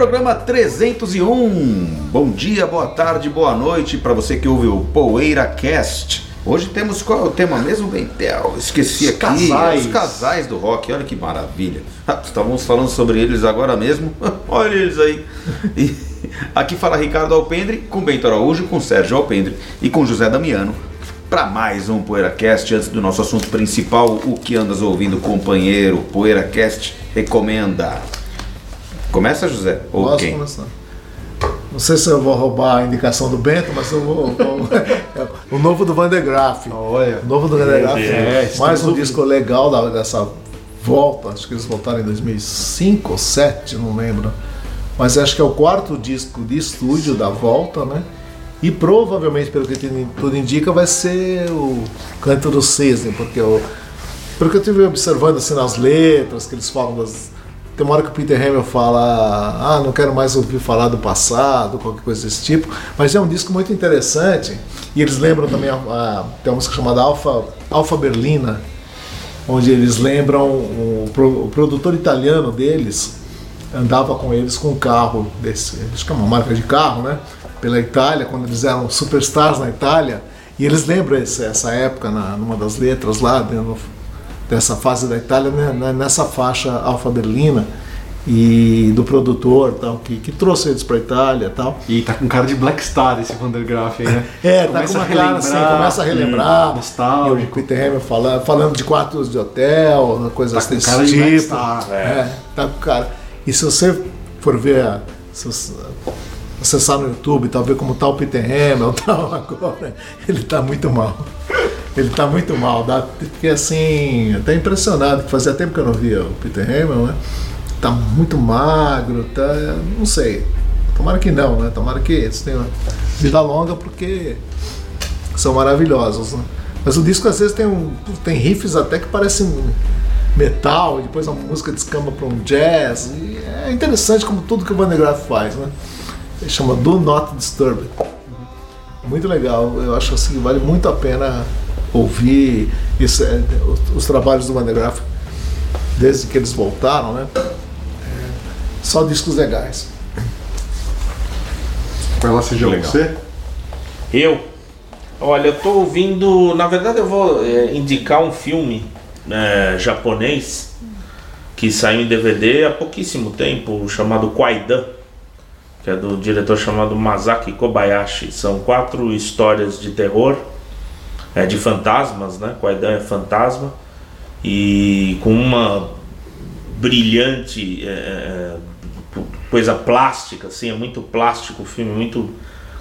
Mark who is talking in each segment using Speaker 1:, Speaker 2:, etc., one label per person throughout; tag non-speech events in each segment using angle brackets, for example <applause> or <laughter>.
Speaker 1: Programa 301. Bom dia, boa tarde, boa noite para você que ouve o Poeira Cast. Hoje temos qual é o tema mesmo, Bentel? Esqueci
Speaker 2: Os
Speaker 1: aqui.
Speaker 2: casais.
Speaker 1: Os casais do rock. Olha que maravilha. Ah, Estávamos falando sobre eles agora mesmo. <laughs> Olha eles aí. E aqui fala Ricardo Alpendre com Bento Araújo, com Sérgio Alpendre e com José Damiano. Para mais um PoeiraCast, antes do nosso assunto principal, o que andas ouvindo, companheiro? PoeiraCast recomenda. Começa, José? Ou
Speaker 2: Posso
Speaker 1: quem?
Speaker 2: começar? Não sei se eu vou roubar a indicação do Bento, mas eu vou. vou- é <laughs> o novo do Van de Graaf.
Speaker 3: Olha.
Speaker 2: O novo do Van de Graaf.
Speaker 3: É, estamos
Speaker 2: mais um disco legal da- dessa volta. Acho que eles voltaram em 2005 ou 2007, não lembro. Mas acho que é o quarto disco de estúdio da volta, né? E provavelmente, pelo que tudo- tudo indica, vai ser o Canto do Cisne, porque eu, pelo que eu estive observando assim nas letras, que eles falam das. Tem uma hora que o Peter Hamill fala, ah, não quero mais ouvir falar do passado, qualquer coisa desse tipo, mas é um disco muito interessante, e eles lembram também, a, a- tem uma música chamada Alfa, Alfa Berlina, onde eles lembram o, o produtor italiano deles andava com eles com um carro desse, acho que é uma marca de carro, né? Pela Itália, quando eles eram superstars na Itália, e eles lembram esse- essa época na, numa das letras lá dentro dessa fase da Itália, né, né, nessa faixa Alfa Berlina e do produtor tal que, que trouxe eles para Itália tal.
Speaker 3: E tá com cara de Black Star esse Vandergraaf aí, né?
Speaker 2: É, tá com
Speaker 3: Começa
Speaker 2: uma
Speaker 3: a
Speaker 2: cara assim,
Speaker 3: relembrar,
Speaker 2: começa a relembrar.
Speaker 3: hum, nostálgico.
Speaker 2: E o Peter Hamilton falando, falando de quartos de hotel, coisas
Speaker 3: Tá com cara de Black
Speaker 2: tipo.
Speaker 3: Star,
Speaker 2: é. tá com cara. E se você for ver, se você acessar no YouTube, tal, ver como tá o Peter Hamilton <laughs> tal, agora, ele tá muito mal. Ele tá muito mal. Dá, fiquei assim, até impressionado, fazia tempo que eu não via o Peter Hamilton, né? Tá muito magro, tá. Não sei. Tomara que não, né? Tomara que eles tenham vida longa porque são maravilhosos, né? Mas o disco às vezes tem, um, tem riffs até que parecem metal, e depois a música descamba para um jazz. É interessante como tudo que o Van de Graaff faz, né? Ele chama Do Not Disturb. Muito legal, eu acho assim vale muito a pena ouvir isso, é, os, os trabalhos do Graaff desde que eles voltaram, né? É, só discos legais.
Speaker 3: Vai lá, seja
Speaker 1: Legal.
Speaker 3: você.
Speaker 4: Eu? Olha, eu tô ouvindo. Na verdade, eu vou é, indicar um filme é, japonês que saiu em DVD há pouquíssimo tempo, chamado Kwaidan, que é do diretor chamado Masaki Kobayashi. São quatro histórias de terror, é, de fantasmas, né? Kwaidan é fantasma, e com uma brilhante é, é, coisa plástica, assim, é muito plástico o filme, muito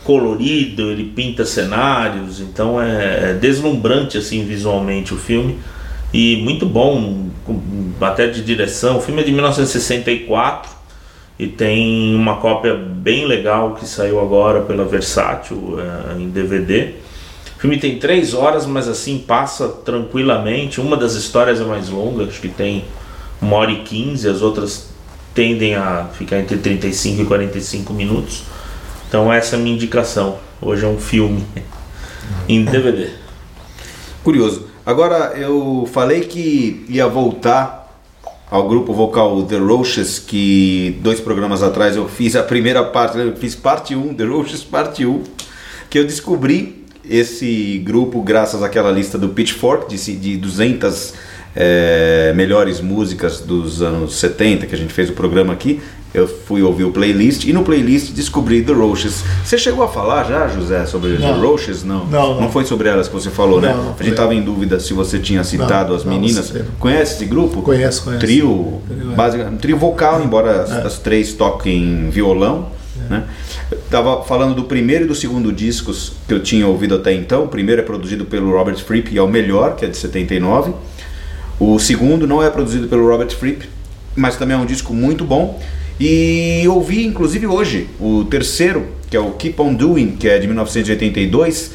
Speaker 4: colorido, ele pinta cenários, então é, é deslumbrante assim visualmente o filme e muito bom, até de direção. O filme é de 1964 e tem uma cópia bem legal que saiu agora pela Versátil é, em DVD. O filme tem três horas, mas assim passa tranquilamente. Uma das histórias é mais longa, acho que tem uma hora e quinze, as outras tendem a ficar entre 35 e 45 minutos. Então essa é a minha indicação. Hoje é um filme <laughs> em DVD.
Speaker 1: Curioso. Agora, eu falei que ia voltar ao grupo vocal The Roaches, que dois programas atrás eu fiz a primeira parte, eu fiz parte 1, The Roaches parte 1, que eu descobri esse grupo graças àquela lista do Pitchfork de, de 200 eh, melhores músicas dos anos 70 que a gente fez o programa aqui. Eu fui ouvir o playlist e no playlist descobri The Roaches. Você chegou a falar já, José, sobre The
Speaker 2: Não.
Speaker 1: Roaches? Não.
Speaker 2: Não, não.
Speaker 1: foi sobre elas que você falou, né?
Speaker 2: Não, não
Speaker 1: a gente estava em dúvida se você tinha citado
Speaker 2: Não,
Speaker 1: as
Speaker 2: não,
Speaker 1: meninas.
Speaker 2: não.
Speaker 1: Conhece esse grupo?
Speaker 2: Conheço, conheço.
Speaker 1: Trio,
Speaker 2: é.
Speaker 1: basicamente, um trio vocal, embora as, as três toquem violão. Né? Eu tava falando do primeiro e do segundo discos que eu tinha ouvido até então. O primeiro é produzido pelo Robert Fripp e é o melhor, que é de 79. O segundo não é produzido pelo Robert Fripp, mas também é um disco muito bom. E ouvi inclusive hoje o terceiro, que é o Keep On Doing, que é de 1982,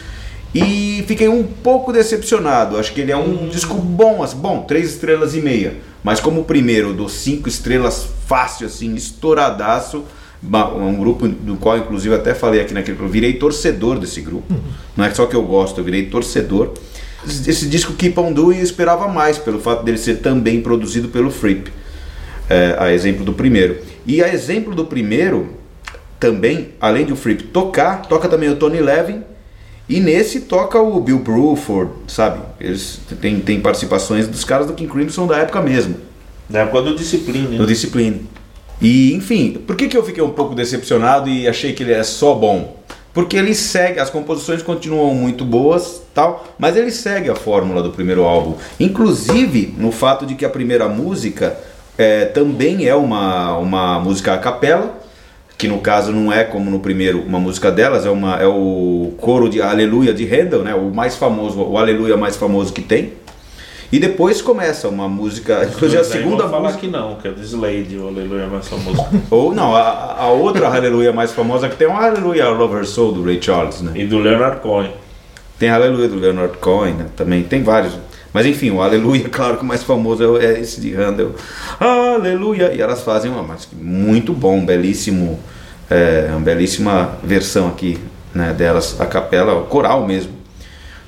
Speaker 1: e fiquei um pouco decepcionado. Acho que ele é um disco bom, assim, bom, três estrelas e meia. Mas como o primeiro, dos cinco estrelas fácil, assim, estouradaço, um grupo do qual inclusive até falei aqui naquele programa, virei torcedor desse grupo. Não é só que eu gosto, eu virei torcedor. Esse disco Keep On Doing eu esperava mais, pelo fato dele ser também produzido pelo Fripp é, a exemplo do primeiro. E a exemplo do primeiro, também, além de o Fripp tocar, toca também o Tony Levin. E nesse toca o Bill Bruford, sabe? Eles têm, têm participações dos caras do King Crimson da época mesmo,
Speaker 4: Da época do Discipline.
Speaker 1: do Discipline. E, enfim, por que, que eu fiquei um pouco decepcionado e achei que ele é só bom? Porque ele segue, as composições continuam muito boas, tal, mas ele segue a fórmula do primeiro álbum. Inclusive no fato de que a primeira música é, também é uma, uma música a capela, que no caso não é como no primeiro uma música delas, é, uma, é o coro de Aleluia de Handel, né, o mais famoso, o Aleluia mais famoso que tem. E depois começa uma música, inclusive a
Speaker 4: Daí
Speaker 1: segunda
Speaker 4: falar
Speaker 1: música.
Speaker 4: que não, que é do Slade, o Aleluia mais famoso. <laughs>
Speaker 1: Ou não, a, a outra Aleluia mais famosa que tem é o Aleluia Love Her Soul do Ray Charles, né?
Speaker 4: e do Leonard Cohen.
Speaker 1: Tem a Aleluia do Leonard Cohen, né? Também tem vários. Mas enfim, o Aleluia, <laughs> claro que o mais famoso é é esse de Handel. Aleluia! E elas fazem uma mas muito bom, um belíssimo, é, uma belíssima versão aqui né, delas, a capela, o coral mesmo.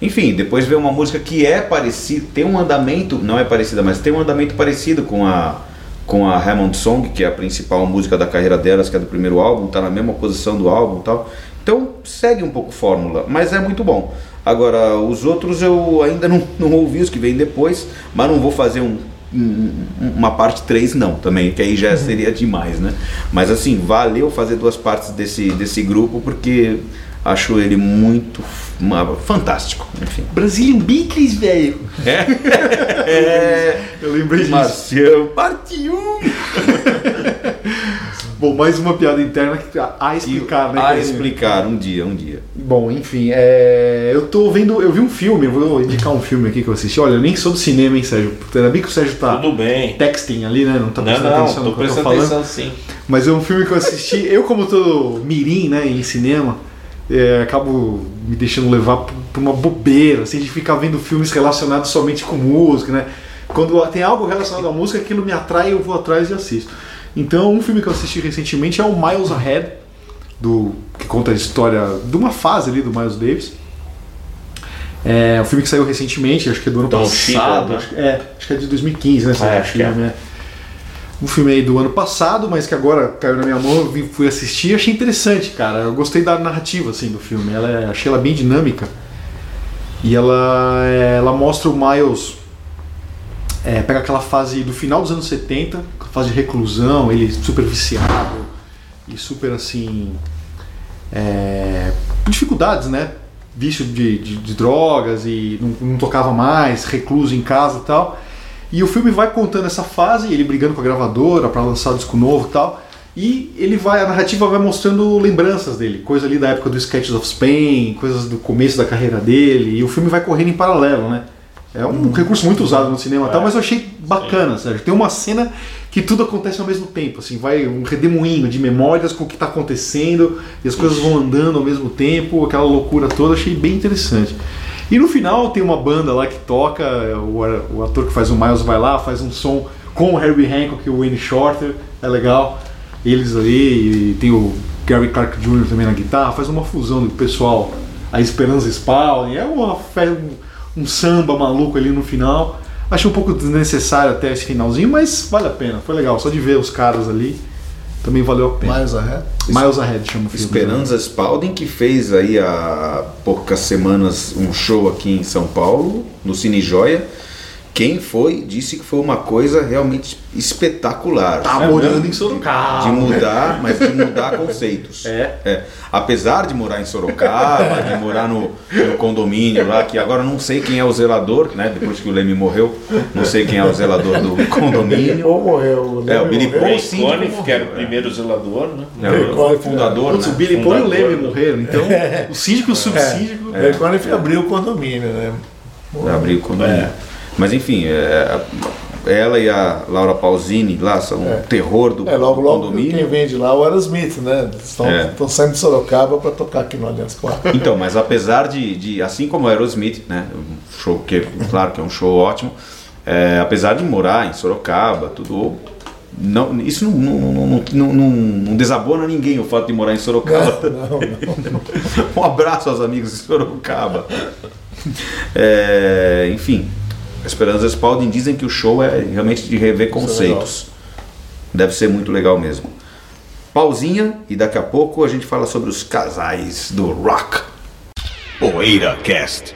Speaker 1: Enfim, depois vê uma música que é parecida, tem um andamento, não é parecida, mas tem um andamento parecido com a com a Hammond Song, que é a principal música da carreira delas, que é do primeiro álbum, tá na mesma posição do álbum, tal. Então, segue um pouco fórmula, mas é muito bom. Agora, os outros eu ainda não, <laughs> não ouvi os que vêm depois, mas não vou fazer um um- uma parte 3 não, também, que aí já seria demais, né? Mas assim, valeu fazer duas partes desse desse grupo porque acho ele muito uma- fantástico, enfim.
Speaker 3: Brazilian Beacons, velho. <laughs>
Speaker 1: É,
Speaker 3: Eu lembrei disso.
Speaker 1: Marcião, parte 1. <laughs>
Speaker 3: Bom, mais uma piada interna que a, a explicar, né?
Speaker 1: A explicar um dia, um dia.
Speaker 3: Bom, enfim, é... eu tô vendo, eu vi um filme, eu vou indicar um filme aqui que eu assisti. Olha, eu nem sou do cinema, hein, Sérgio? Ainda bem que o Sérgio tá
Speaker 4: Tudo bem.
Speaker 3: texting ali, né? Não tá
Speaker 4: Não,
Speaker 3: prestando
Speaker 4: não,
Speaker 3: atenção
Speaker 4: tô
Speaker 3: no que eu tô
Speaker 4: prestando
Speaker 3: falando.
Speaker 4: atenção sim.
Speaker 3: Mas é um filme que eu assisti. eu, como tô mirim, né, em cinema, é, acabo me deixando levar por, uma bobeira, assim, de ficar vendo filmes relacionados somente com música, né? Quando tem algo relacionado à música, aquilo me atrai, eu vou atrás e assisto. Então, um filme que eu assisti recentemente é o Miles Ahead, do, que conta a história de uma fase ali do Miles Davis. É um filme que saiu recentemente, acho que é do ano
Speaker 4: Tom
Speaker 3: passado.
Speaker 4: Shiba, né?
Speaker 3: acho, que- é, acho que é de 2015, né?
Speaker 4: É, acho que é.
Speaker 3: filme, um filme aí do ano passado, mas que agora caiu na minha mão, eu fui assistir e achei interessante, cara. Eu gostei da narrativa assim do filme. Ela é- achei ela bem dinâmica. E ela é, ela mostra o Miles é, pega aquela fase do final dos anos 70, a fase de reclusão, ele super viciado e super assim é, dificuldades, né? Vício de, de- de drogas e não, não tocava mais, recluso em casa e tal. E o filme vai contando essa fase, ele brigando com a gravadora para lançar o disco novo e tal. E ele vai, a narrativa vai mostrando lembranças dele, coisa ali da época do Sketches of Spain, coisas do começo da carreira dele, e o filme vai correndo em paralelo, né? É um recurso muito usado no cinema e tal, mas eu achei bacana, Sérgio. Tem uma cena que tudo acontece ao mesmo tempo, assim, vai um redemoinho de memórias com o que está acontecendo, e as coisas vão andando ao mesmo tempo, aquela loucura toda, achei bem interessante. E no final tem uma banda lá que toca, o, o ator que faz o Miles vai lá, faz um som com o Herbie Hancock e o Wayne Shorter, é legal. Eles ali, e tem o Gary Clark Jr. também na guitarra, faz uma fusão do pessoal, a Esperança Spalding, é uma um, um samba maluco ali no final. Achei um pouco desnecessário até esse finalzinho, mas vale a pena, foi legal, só de ver os caras ali, também valeu a pena.
Speaker 2: Mais ahead.
Speaker 3: Miles Ahead chama o filme.
Speaker 1: Esperanza Spalding, que fez aí há poucas semanas um show aqui em São Paulo, no Cine Joia. Quem foi, disse que foi uma coisa realmente espetacular.
Speaker 3: Tá
Speaker 1: É
Speaker 3: morando
Speaker 1: mesmo?
Speaker 3: em Sorocaba.
Speaker 1: De mudar, mas de mudar conceitos.
Speaker 3: É.
Speaker 1: Apesar de morar em Sorocaba, de morar no, no condomínio lá, que agora não sei quem é o zelador, né? Depois que o Leme morreu, não sei quem é o zelador do condomínio.
Speaker 5: Paul morreu.
Speaker 1: É, o Billy Paul, sim,
Speaker 4: Conniff, que era o primeiro zelador, né?
Speaker 1: É, o fundador,
Speaker 3: Putz, o
Speaker 1: né?
Speaker 3: Billy Paul e o Leme
Speaker 4: né?
Speaker 3: morreram, então o síndico e o subsíndico.
Speaker 5: É. Quando ele abriu o condomínio, né?
Speaker 1: Abriu o condomínio. Mas enfim, é, ela e a Laura Pausini lá são um terror do
Speaker 2: É, logo, logo
Speaker 1: condomínio.
Speaker 2: quem vende lá é o Aerosmith, né? Estão
Speaker 1: É.
Speaker 2: estão saindo de Sorocaba para tocar aqui no Allianz Parque. <laughs>
Speaker 1: Então, mas apesar de, de assim como o Aerosmith, né, um show que claro que é um show ótimo, é, apesar de morar em Sorocaba, tudo não, isso não, não, não, não, desabona ninguém o fato de morar em Sorocaba. <laughs>
Speaker 2: Não, não. <laughs>
Speaker 1: um abraço aos amigos de Sorocaba. É, enfim, Esperança Spalding dizem que o show é realmente de rever conceitos. Deve ser muito legal mesmo. Pausinha e daqui a pouco a gente fala sobre os casais do rock.
Speaker 6: Poeira Cast.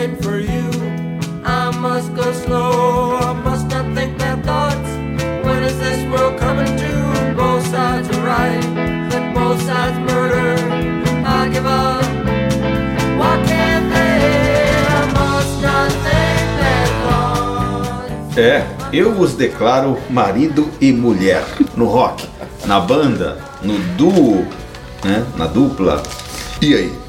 Speaker 7: Waiting for you. I must go slow, I must not think bad thoughts. When is this world coming to? Both sides are right, let both sides murder. I give up. Why can't they? I must not think bad thoughts.
Speaker 1: É, eu vos declaro marido e mulher no rock, na banda, no duo, né, na dupla. E aí?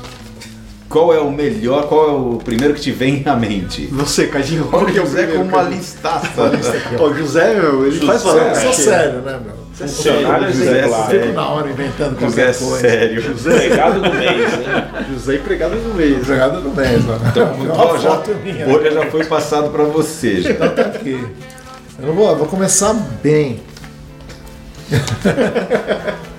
Speaker 1: Qual é o melhor, qual é o primeiro que te vem à mente?
Speaker 3: Você, Cadinho,
Speaker 1: Olha
Speaker 3: é
Speaker 1: o
Speaker 3: o
Speaker 1: José com uma listaça.
Speaker 3: Ó, o José, meu, ele faz
Speaker 4: José,
Speaker 3: valer.
Speaker 2: Só sério, né, meu?
Speaker 4: Funcionário
Speaker 1: José
Speaker 4: exemplar.
Speaker 2: Fico na hora inventando
Speaker 1: José
Speaker 2: coisa.
Speaker 1: sério.
Speaker 4: Empregado do mês, né?
Speaker 3: José empregado no mês.
Speaker 2: Jogada do mês, mano.
Speaker 1: Então, ó, já,
Speaker 2: minha.
Speaker 1: bolha já foi passado pra você. já.
Speaker 2: Então tá aqui. Eu não vou, eu vou começar bem. <laughs>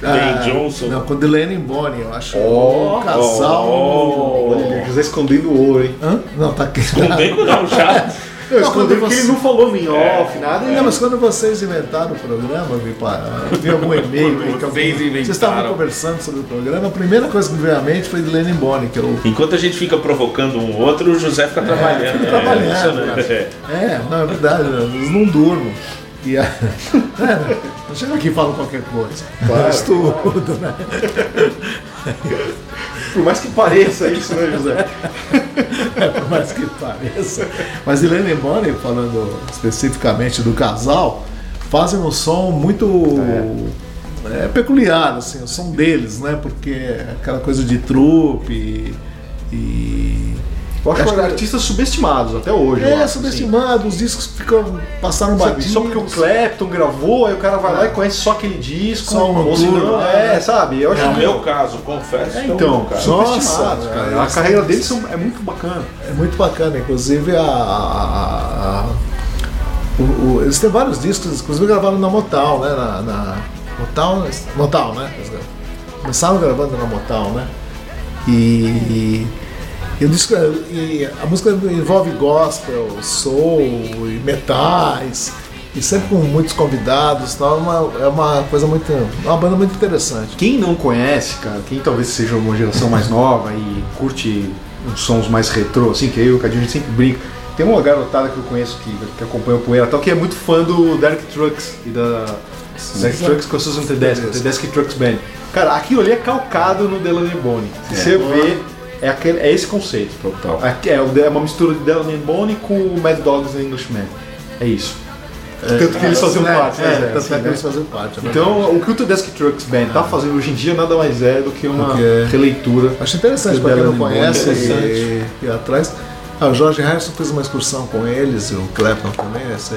Speaker 4: Ben Johnson.
Speaker 2: Não, com Delaney e Bonnie, eu acho
Speaker 3: Oh,
Speaker 2: um casal.
Speaker 3: Olha, José escondendo ouro, hein?
Speaker 2: Hã? Não, tá aqui.
Speaker 4: Comigo não, já.
Speaker 3: Eu
Speaker 2: Não,
Speaker 3: escondi
Speaker 2: quando
Speaker 3: porque
Speaker 2: você-
Speaker 3: ele não falou em off, nada.
Speaker 2: Não, mas quando vocês inventaram o programa, eu vi, pá, eu vi algum e-mail
Speaker 1: Vocês inventaram.
Speaker 2: vocês estavam conversando sobre o programa, a primeira coisa que me veio à mente foi Delaney e Bonnie, que eu
Speaker 4: Enquanto a gente fica provocando um outro, o José fica trabalhando.
Speaker 2: fico
Speaker 4: É,
Speaker 2: trabalhando, cara. É, não, é verdade, eles não durmam. E a... <laughs> é, não chega aqui e falo qualquer coisa. Claro. Estudo, né? <laughs>
Speaker 3: Por mais que pareça isso, né, José? <laughs>
Speaker 2: por mais que pareça. Mas Helena e Bonnie, falando especificamente do casal, fazem um som muito é, peculiar, assim, o som deles, né? Porque é aquela coisa de trupe e.
Speaker 3: Eu acho,
Speaker 2: Acho que-
Speaker 3: artistas subestimados até hoje.
Speaker 2: é,
Speaker 3: acho, assim.
Speaker 2: os discos ficam, passaram batidos.
Speaker 3: Só porque o Clapton gravou, aí o cara vai lá e conhece só aquele disco.
Speaker 2: Só o
Speaker 3: ou se não, é,
Speaker 2: né?
Speaker 3: sabe? Eu acho
Speaker 4: No
Speaker 3: que
Speaker 4: meu caso, confesso.
Speaker 3: É,
Speaker 4: que é o
Speaker 3: então,
Speaker 4: caso.
Speaker 3: subestimados,
Speaker 2: Nossa,
Speaker 3: cara.
Speaker 2: é,
Speaker 3: A carreira deles são- é muito bacana.
Speaker 2: É muito bacana, inclusive a. a- a- o- o- eles têm vários discos, inclusive gravaram na Motown, né? Na, na Motown, Motown, né? Eles Começaram gravando na Motown, né? E, e o disco, e a música envolve gospel, soul e metais. E sempre com muitos convidados, tal, é uma, é uma coisa muito. É uma banda muito interessante.
Speaker 3: Quem não conhece, cara, quem talvez seja uma geração mais nova e curte uns sons mais retrô, assim, que eu e o Cadinho a gente sempre brinca. Tem uma garotada que eu conheço que, que acompanha o Poeira tal, que é muito fã do Derek Trucks e da Derek Trucks com a Susan Tedeschi, Tedeschi Trucks Band. Cara, aquilo ali é calcado no Delaney Bonnie. Se você vê, é, aquele, é esse conceito.
Speaker 1: Total.
Speaker 3: É, o- é uma mistura de Delaney Bonnie com Mad Dogs and Englishman. É isso. Tanto que eles faziam
Speaker 2: É,
Speaker 3: parte,
Speaker 2: é, tanto é que eles faziam parte. é.
Speaker 3: Então, o que o Tedeschi Trucks Band tá fazendo hoje em dia nada mais é do que uma
Speaker 2: Porque-
Speaker 3: releitura.
Speaker 2: Acho interessante para quem não conhece
Speaker 3: Bonnie.
Speaker 2: e, e atrás. Ah, o George Harrison fez uma excursão com eles, e o Clapton também, essa,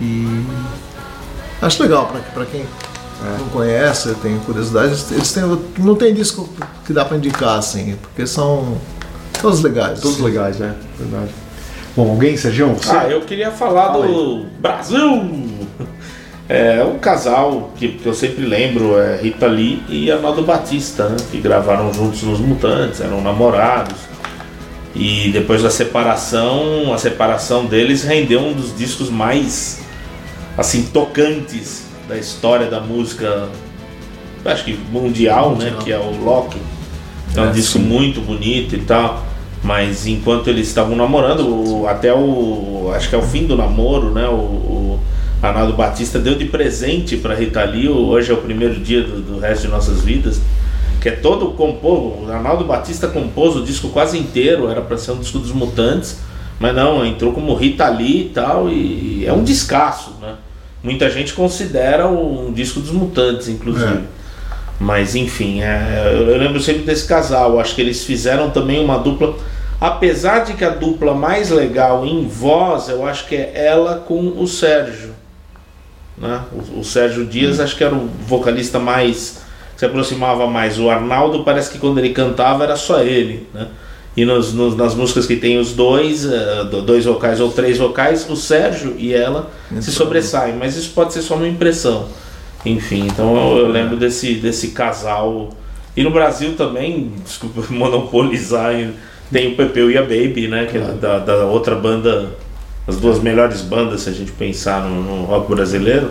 Speaker 2: e acho legal para quem
Speaker 3: É.
Speaker 2: não conhece, tem curiosidade. Eles têm, não tem disco que dá para indicar assim, porque são todos legais.
Speaker 3: Todos legais, né? Verdade. Bom, alguém, Sergião? Você?
Speaker 4: Ah, eu queria falar
Speaker 3: Fala
Speaker 4: do Brasil! <laughs> É um casal que, que eu sempre lembro, é Rita Lee e Arnaldo Batista, né? Que gravaram juntos nos Mutantes, eram namorados. E depois da separação, a separação deles rendeu um dos discos mais assim tocantes da história da música, acho que mundial, né? Que é o Loki. É um
Speaker 1: É,
Speaker 4: disco
Speaker 1: sim.
Speaker 4: muito bonito e tal. Mas enquanto eles estavam namorando, o- até o. Acho que é o fim do namoro, né? O, o Arnaldo Batista deu de presente para Rita Lee. Hoje é o primeiro dia do, do resto de nossas vidas. Que é todo compor. O Arnaldo Batista compôs o disco quase inteiro, era para ser um disco dos Mutantes. Mas não, entrou como Rita Lee e tal. E é um descasso, né? Muita gente considera um disco dos Mutantes, inclusive. Mas enfim, é, eu lembro sempre desse casal. Acho que eles fizeram também uma dupla. Apesar de que a dupla mais legal em voz, eu acho que é ela com o Sérgio. Né? O, o Sérgio Dias, acho que era o vocalista mais. se aproximava mais. O Arnaldo parece que quando ele cantava era só ele. Né? E nos, nos- nas músicas que tem os dois, do- dois vocais ou três vocais, o Sérgio e ela se sobressaem. Mas isso pode ser só uma impressão. Enfim, então eu, eu lembro desse, desse casal. E no Brasil também, desculpa <laughs> monopolizar, tem o Pepeu e a Baby, né? Que é da, da outra banda, as duas melhores bandas, se a gente pensar no, no rock brasileiro.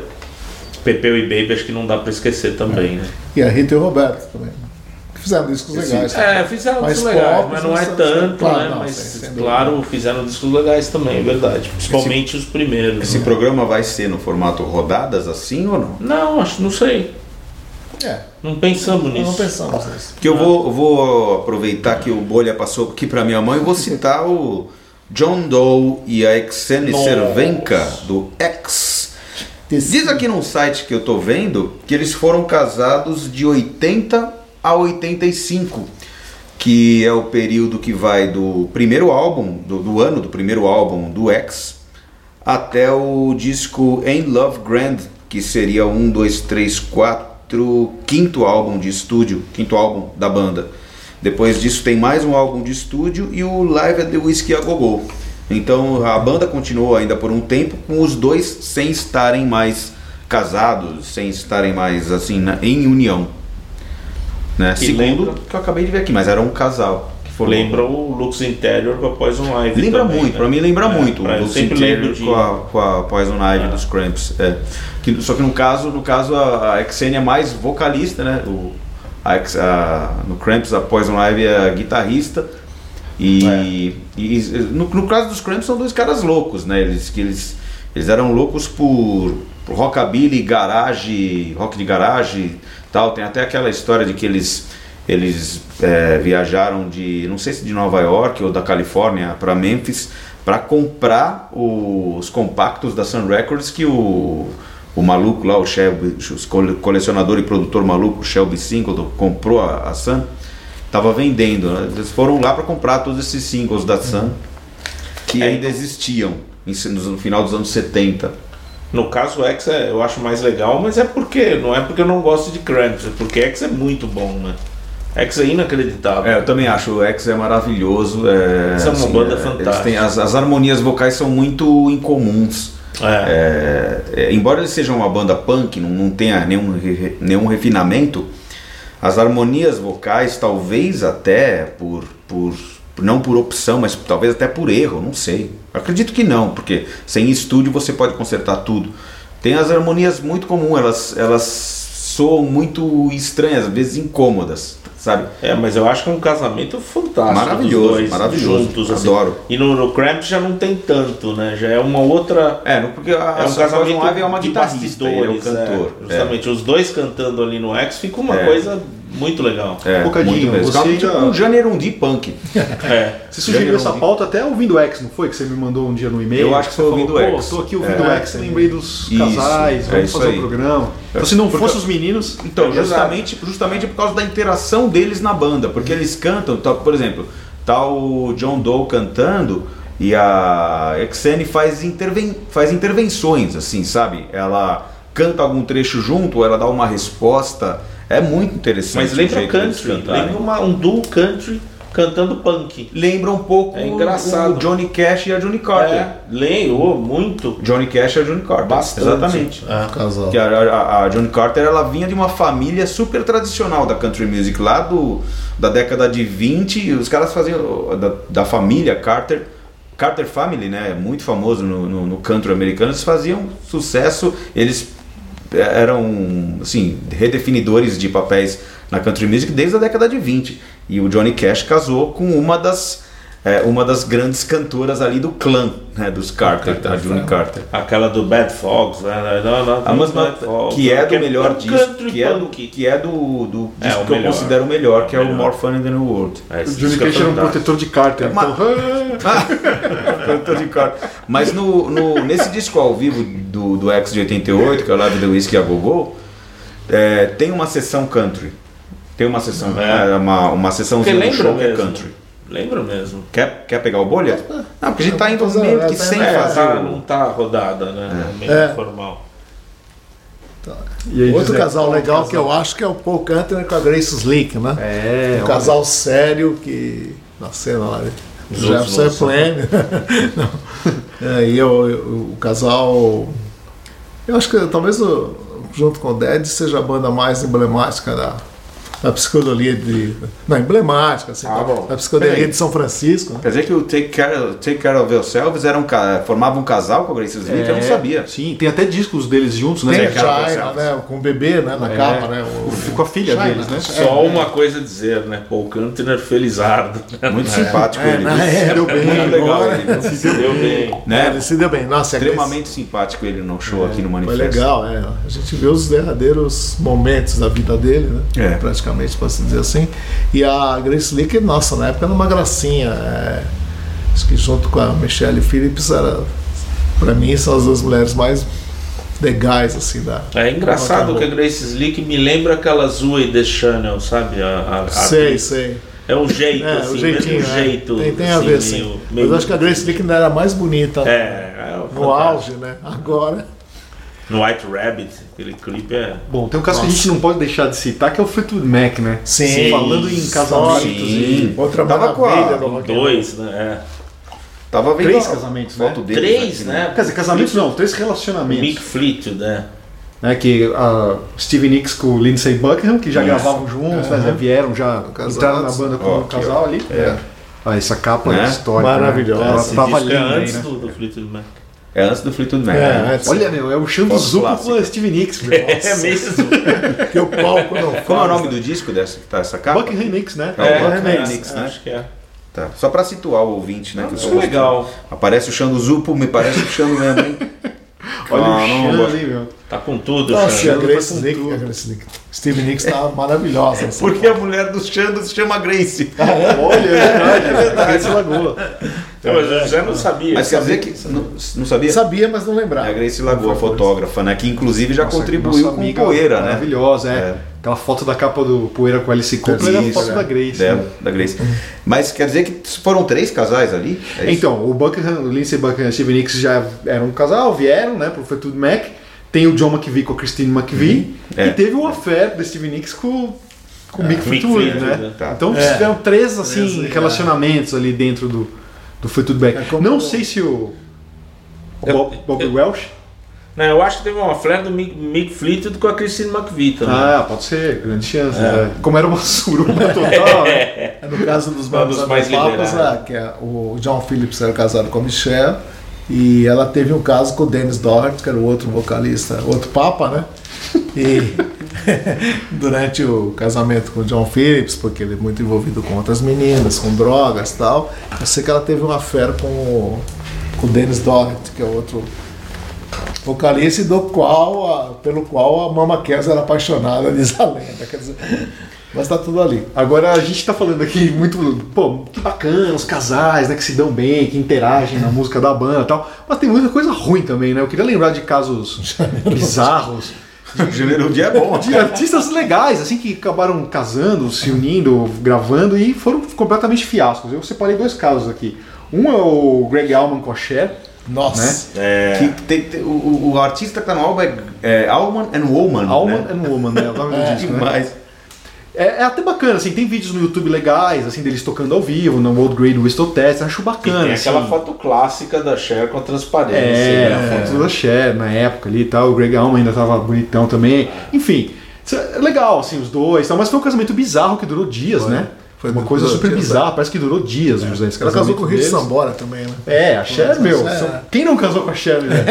Speaker 4: Pepeu e Baby acho que não dá pra esquecer também, né?
Speaker 2: E a Rita e o Roberto também. Fizeram discos legais.
Speaker 4: É, fizeram
Speaker 2: Mais
Speaker 4: discos legais,
Speaker 2: pop,
Speaker 4: mas não é
Speaker 2: mas-
Speaker 4: tanto,
Speaker 2: claro,
Speaker 4: né?
Speaker 2: não,
Speaker 4: mas
Speaker 2: sem- sem dúvida.
Speaker 4: claro, fizeram discos legais também, é verdade. Principalmente os primeiros.
Speaker 1: Esse
Speaker 4: né?
Speaker 1: programa vai ser no formato rodadas assim ou não?
Speaker 4: Não, acho, não sei.
Speaker 2: É,
Speaker 4: Não pensamos nisso.
Speaker 2: não pensamos nisso.
Speaker 1: Que eu vou, vou aproveitar que o Bolha passou aqui para minha mãe e vou citar o John Doe e a Exene
Speaker 4: Nossa.
Speaker 1: Cervenka do X. Diz aqui num site que eu tô vendo que eles foram casados de 80 a 85, que é o período que vai do primeiro álbum, do, do ano do primeiro álbum do X, até o disco In Love Grand, que seria um, dois, três, quatro, quinto álbum de estúdio, quinto álbum da banda. Depois disso tem mais um álbum de estúdio e o Live at the Whiskey a Go Go. Então a banda continuou ainda por um tempo com os dois sem estarem mais casados, sem estarem mais assim na- em união. Né?
Speaker 4: Que
Speaker 1: Segundo
Speaker 4: lembra-
Speaker 1: que eu acabei de ver aqui, mas era um casal.
Speaker 4: Lembra o Lux Interior com a Poison Ivy.
Speaker 1: Lembra
Speaker 4: também,
Speaker 1: muito,
Speaker 4: né?
Speaker 1: pra mim lembra
Speaker 4: É,
Speaker 1: muito o
Speaker 4: sempre
Speaker 1: Interior
Speaker 4: de.
Speaker 1: com a, com a Poison Ivy
Speaker 4: É.
Speaker 1: dos Cramps. É. Que- só que no caso, no caso a, a Xenia é mais vocalista, né? O, a, a- no Cramps a Poison Ivy é a guitarrista. E,
Speaker 4: É.
Speaker 1: e no, no caso dos Cramps são dois caras loucos, né? Eles, que eles, eles eram loucos por, por rockabilly, garage, rock de garagem tal. Tem até aquela história de que eles eles é, viajaram de não sei se de Nova York ou da Califórnia para Memphis para comprar os compactos da Sun Records que o o maluco lá, o Shelby, o cole- colecionador e produtor maluco, Shelby Singleton, comprou a, a Sun, tava vendendo. né? Eles foram lá para comprar todos esses singles da Sun que
Speaker 4: É,
Speaker 1: ainda existiam no final dos anos 70.
Speaker 4: No caso, o X é- eu acho mais legal, mas é porque. Não é porque eu não gosto de Cramps, é porque X é muito bom, né? X é inacreditável.
Speaker 1: É, eu também acho, o X é maravilhoso. É,
Speaker 4: Essa é uma banda
Speaker 1: eles
Speaker 4: fantástica.
Speaker 1: têm- as, as harmonias vocais são muito incomuns.
Speaker 4: É.
Speaker 1: É, é, embora eles sejam uma banda punk, não, não tenha nenhum, nenhum refinamento, as harmonias vocais, talvez até por, por. Não por opção, mas talvez até por erro, não sei. Acredito que não, porque sem estúdio você pode consertar tudo. Tem as harmonias muito comuns, elas, elas soam muito estranhas, às vezes incômodas, sabe?
Speaker 4: É, mas eu acho que é um casamento fantástico.
Speaker 1: Maravilhoso,
Speaker 4: dois
Speaker 1: maravilhoso.
Speaker 4: Juntos, assim.
Speaker 1: Adoro.
Speaker 4: E no, no Cramps já não tem tanto, né? Já é uma outra.
Speaker 1: É, não, porque a,
Speaker 4: É um
Speaker 1: a
Speaker 4: casamento
Speaker 1: Ivy é uma
Speaker 4: de
Speaker 1: guitarrista, ele é o
Speaker 4: bastidores,
Speaker 1: cantor.
Speaker 4: é. justamente, os dois cantando ali no X fica uma
Speaker 1: É.
Speaker 4: coisa muito legal.
Speaker 1: É,
Speaker 3: Bocadinho,
Speaker 1: muito mesmo.
Speaker 3: você
Speaker 1: Calma, tipo
Speaker 3: ainda-
Speaker 1: um Janerundi punk.
Speaker 4: É.
Speaker 3: Você sugeriu
Speaker 1: Já
Speaker 3: essa pauta até ouvindo X, não foi? Que você me mandou um dia no e-mail.
Speaker 1: Eu acho que
Speaker 3: Você
Speaker 1: foi
Speaker 3: falou,
Speaker 1: ouvindo
Speaker 3: Pô,
Speaker 1: X.
Speaker 3: tô aqui ouvindo
Speaker 1: É.
Speaker 3: X, lembrei dos casais,
Speaker 1: é
Speaker 3: vamos
Speaker 1: isso
Speaker 3: fazer o programa. Então, se não fossem os meninos.
Speaker 1: Então, justamente, justamente por causa da interação deles na banda, porque eles cantam, tá, por exemplo, tá o John Doe cantando e a Exene faz, interven faz intervenções, assim, sabe? Ela canta algum trecho junto, ela dá uma resposta. É muito interessante.
Speaker 4: Mas
Speaker 1: o
Speaker 4: lembra
Speaker 1: deles
Speaker 4: country, lembra uma- um duo country cantando punk.
Speaker 1: Lembra um pouco
Speaker 4: É engraçado.
Speaker 1: o Johnny Cash e a Johnny Carter.
Speaker 4: É, muito.
Speaker 1: Johnny Cash e a Johnny Carter.
Speaker 4: Bastante.
Speaker 1: Exatamente.
Speaker 4: É.
Speaker 2: Casal.
Speaker 1: Que a, a, a Johnny Carter ela vinha de uma família super tradicional da country music lá do, da década de 20. e Os caras faziam da, da família Carter, Carter Family, né? Muito famoso no, no, no country americano. Eles faziam sucesso. Eles eram assim redefinidores de papéis na country music desde a década de 20. E o Johnny Cash casou com uma das, é, uma das grandes cantoras ali do clã, né, dos Carter, a June Carter.
Speaker 4: Aquela do Bad Fogs, né? Não, não,
Speaker 1: A
Speaker 4: não,
Speaker 1: música
Speaker 4: Bad Fogs,
Speaker 1: que é do melhor disco,
Speaker 4: country
Speaker 1: que é do, que é do, do
Speaker 4: É,
Speaker 1: disco que eu
Speaker 4: melhor.
Speaker 1: considero o melhor, que é,
Speaker 4: É o melhor.
Speaker 1: More Fun in the New World.
Speaker 4: É,
Speaker 3: O Johnny
Speaker 4: disco é
Speaker 3: Cash era um protetor de Carter.
Speaker 1: Mas-
Speaker 3: Então, <laughs> <laughs>
Speaker 1: Cantor de Carter. Mas no, no- nesse disco ao vivo do, do X de 88, que é o Live the Whiskey a Gogô, é, tem uma sessão country. Tem uma sessão,
Speaker 4: É.
Speaker 1: é, uma, uma sessãozinha do show que é
Speaker 4: mesmo.
Speaker 1: country.
Speaker 4: Lembra mesmo.
Speaker 1: Quer, quer pegar o bolha? Não, porque a gente tá indo meio que sem
Speaker 4: É,
Speaker 1: fazer.
Speaker 4: tá, não tá rodada, né? Meio
Speaker 2: É.
Speaker 4: formal.
Speaker 3: e aí,
Speaker 2: Outro
Speaker 3: José,
Speaker 2: casal legal
Speaker 3: casal?
Speaker 2: que eu acho que é o Paul Cantor com a Grace Slick, né?
Speaker 3: É,
Speaker 2: um
Speaker 3: olha.
Speaker 2: casal sério que na cena lá. O
Speaker 4: Os
Speaker 2: Jefferson é pleno. É, e o, o- o casal. Eu acho que talvez o- junto com o Dead seja a banda mais emblemática da, da psicodelia de. Não, emblemática, assim,
Speaker 1: Ah,
Speaker 2: da,
Speaker 1: bom.
Speaker 2: da psicodelia
Speaker 1: Peraí.
Speaker 2: de São Francisco. né?
Speaker 1: Quer dizer que o Take Care, Take Care of Yourselves era um, formava um casal com a Grace Slick? Eu não
Speaker 3: É,
Speaker 1: sabia.
Speaker 3: Sim, tem até discos deles juntos, né?
Speaker 2: Tem China, né? Com o bebê né, na
Speaker 3: É.
Speaker 2: capa, né? O,
Speaker 3: Com a filha
Speaker 2: China,
Speaker 3: deles, né?
Speaker 4: Só uma coisa a dizer, né? Paul Kantner felizardo.
Speaker 1: Muito simpático
Speaker 2: É,
Speaker 1: ele.
Speaker 2: na- é, deu bem
Speaker 1: Muito legal ele. <laughs>
Speaker 4: Se deu bem.
Speaker 2: É,
Speaker 1: Né?
Speaker 2: ele se deu bem. Nossa, a
Speaker 1: Extremamente simpático ele no show aqui no
Speaker 2: Foi
Speaker 1: Manifesto.
Speaker 2: legal, é. A gente viu os derradeiros momentos da vida dele, né?
Speaker 1: É.
Speaker 2: Praticamente, posso dizer assim. E a Grace Slick, nossa, na época era uma gracinha. é. Acho que junto com a Michelle Phillips, era, pra mim, são as duas mulheres mais legais, assim, da.
Speaker 4: É engraçado que a. Grace Slick me lembra aquela Zoe The Channel, sabe? A, a, a
Speaker 2: Sei,
Speaker 4: atriz.
Speaker 2: sei.
Speaker 4: É um jeito,
Speaker 2: É,
Speaker 4: assim,
Speaker 2: o jeitinho,
Speaker 4: mesmo
Speaker 2: é.
Speaker 4: jeito.
Speaker 2: Tem, tem a
Speaker 4: assim,
Speaker 2: ver, sim.
Speaker 4: meio-
Speaker 2: Mas
Speaker 4: meio-
Speaker 2: acho que a Grace Slick ainda era mais bonita
Speaker 4: É, é
Speaker 2: no auge, né? Agora.
Speaker 4: No White Rabbit, aquele clipe é.
Speaker 3: Bom, tem um caso que a gente não pode deixar de citar, que é o Fleetwood Mac, né?
Speaker 2: Sim.
Speaker 3: Falando em casamentos
Speaker 1: Sim.
Speaker 3: e...
Speaker 2: Outra
Speaker 1: Tava com a-
Speaker 2: do.
Speaker 4: Dois, né?
Speaker 1: Tava vendo
Speaker 3: Três casamentos, né?
Speaker 4: É.
Speaker 1: deles
Speaker 4: Três,
Speaker 1: aqui,
Speaker 4: né?
Speaker 3: Quer dizer, casamentos não, três
Speaker 4: Mick
Speaker 3: relacionamentos.
Speaker 4: Fleetwood, né?
Speaker 3: Né, que a Stevie Nicks com o Lindsey Buckingham, que já
Speaker 1: Isso.
Speaker 3: gravavam juntos, né, já vieram, já
Speaker 2: Casados.
Speaker 3: entraram na banda como
Speaker 1: Ó,
Speaker 3: um casal ali.
Speaker 1: É.
Speaker 3: Ah, essa capa
Speaker 1: Né?
Speaker 3: é histórica.
Speaker 2: Maravilhosa.
Speaker 3: Né? Ela tava
Speaker 4: é
Speaker 3: linda aí,
Speaker 4: antes
Speaker 3: né?
Speaker 4: do, do Fleetwood Mac.
Speaker 1: É antes do Fleetwood Mac.
Speaker 2: É,
Speaker 1: né?
Speaker 2: antes.
Speaker 3: Olha, meu, é o chão do Zuko com a Stevie Nicks, meu. <laughs>
Speaker 4: É mesmo. <laughs>
Speaker 2: que o palco não
Speaker 1: Como é o
Speaker 2: faz,
Speaker 1: nome
Speaker 2: né?
Speaker 1: do disco dessa que tá essa capa?
Speaker 3: Buckingham Nicks, né?
Speaker 1: É, o Buckingham
Speaker 4: é,
Speaker 1: Nicks, né?
Speaker 4: Acho que é.
Speaker 1: Tá. Só pra situar o ouvinte, né? que
Speaker 4: Isso é legal.
Speaker 1: Aparece o Xando Zupo, me parece o Xando mesmo, hein? <laughs>
Speaker 3: Olha o chão ali, meu.
Speaker 4: Tá com tudo,
Speaker 2: Nossa, e a
Speaker 4: Xande.
Speaker 2: Grace
Speaker 3: com
Speaker 2: Slick,
Speaker 3: tudo.
Speaker 2: a Grace Slick. Steve Nicks tá maravilhosa. nessa
Speaker 1: Porque a mulher do Xando se chama Grace.
Speaker 3: Olha, é verdade. Grace Lagoa.
Speaker 4: Não, mas eu já não sabia.
Speaker 1: Mas quer dizer que. Não, não sabia?
Speaker 2: Sabia, mas não
Speaker 1: É a
Speaker 2: lembrava.
Speaker 1: Grace Lagoa, fotógrafa, né? Que inclusive já
Speaker 3: Nossa,
Speaker 1: contribuiu
Speaker 3: nossa
Speaker 1: com
Speaker 3: amiga
Speaker 1: Poeira, né?
Speaker 3: Maravilhosa, é.
Speaker 1: É.
Speaker 3: Aquela foto da capa do Poeira com Alice Cooper era a
Speaker 1: Isso,
Speaker 3: foto
Speaker 1: é.
Speaker 3: da Grace.
Speaker 1: Dela,
Speaker 3: né?
Speaker 1: da Grace. Mas quer dizer que foram três casais ali? É?
Speaker 3: Então, o Buckingham, o Lindsey Buckingham e Steve Nicks já eram um casal, vieram, né, pro Fleetwood Mac. Tem o John McVie com a Christine McVie.
Speaker 1: É.
Speaker 3: E teve o affair do Steve Nicks com, com o Mick
Speaker 4: Mick
Speaker 3: Fleetwood, né?
Speaker 4: né?
Speaker 1: Tá.
Speaker 3: Então
Speaker 2: É.
Speaker 3: tiveram três, assim,
Speaker 2: Três, é.
Speaker 3: relacionamentos ali dentro do, do Fleetwood Mac.
Speaker 2: É como-
Speaker 3: Não sei se o... o
Speaker 4: Eu-
Speaker 3: Bob, Bob
Speaker 4: eu-
Speaker 3: Welsh?
Speaker 4: Não, eu acho que teve uma flare do Mick, Mick Fleetwood com a Christine McVie também.
Speaker 3: Ah, pode ser, grande chance. né? Como era uma suruba total, né? <laughs>
Speaker 2: É no caso dos Babos
Speaker 4: mais
Speaker 2: Papas, ah, que é o John Phillips era casado com a Michelle e ela teve um caso com o Dennis Doherty, que era o outro vocalista, outro papa, né? E <laughs> durante o casamento com o John Phillips, porque ele é muito envolvido com outras meninas, com drogas tal, eu sei que ela teve uma fé com o, com o Dennis Doherty, que é outro vocalista do qual, a- pelo qual a Mama Kes era apaixonada, <laughs> diz a lenda. Quer dizer, mas tá tudo ali.
Speaker 3: Agora a gente tá falando aqui muito, pô, que bacana, os casais, né, que se dão bem, que interagem na música da banda e tal. Mas tem muita coisa ruim também, né? Eu queria lembrar de casos <laughs> bizarros.
Speaker 1: Janeiro dia é bom.
Speaker 3: De artistas legais, assim, que acabaram casando, se unindo, gravando e foram completamente fiascos. Eu separei dois casos aqui. Um é o Greg Allman com a Cher,
Speaker 2: Nossa.
Speaker 4: É,
Speaker 1: Que tem- tem- o, o- artista que tá no álbum é, é Alman and Woman.
Speaker 3: Allman
Speaker 1: né?
Speaker 3: and Woman, né? O nome do disco, né? É, é até bacana, assim, tem vídeos no YouTube legais, assim, deles tocando ao vivo, no World Grade Whistle Test, acho
Speaker 4: e
Speaker 3: bacana.
Speaker 4: tem aquela
Speaker 3: assim.
Speaker 4: foto clássica da Cher com a transparência.
Speaker 3: É,
Speaker 4: né?
Speaker 3: a foto da Cher na época ali e tal, o Greg Allman ainda tava bonitão também. Enfim, é legal, assim, os dois, tal, mas foi um casamento bizarro que durou dias, né?
Speaker 2: Foi
Speaker 3: uma coisa super
Speaker 2: dias,
Speaker 3: bizarra, parece que durou dias, José, esse
Speaker 2: Ela casou com o Rich
Speaker 3: deles.
Speaker 2: Sambora também, né?
Speaker 3: É, a Cher, meu,
Speaker 2: É.
Speaker 3: quem não casou com a Cher, né?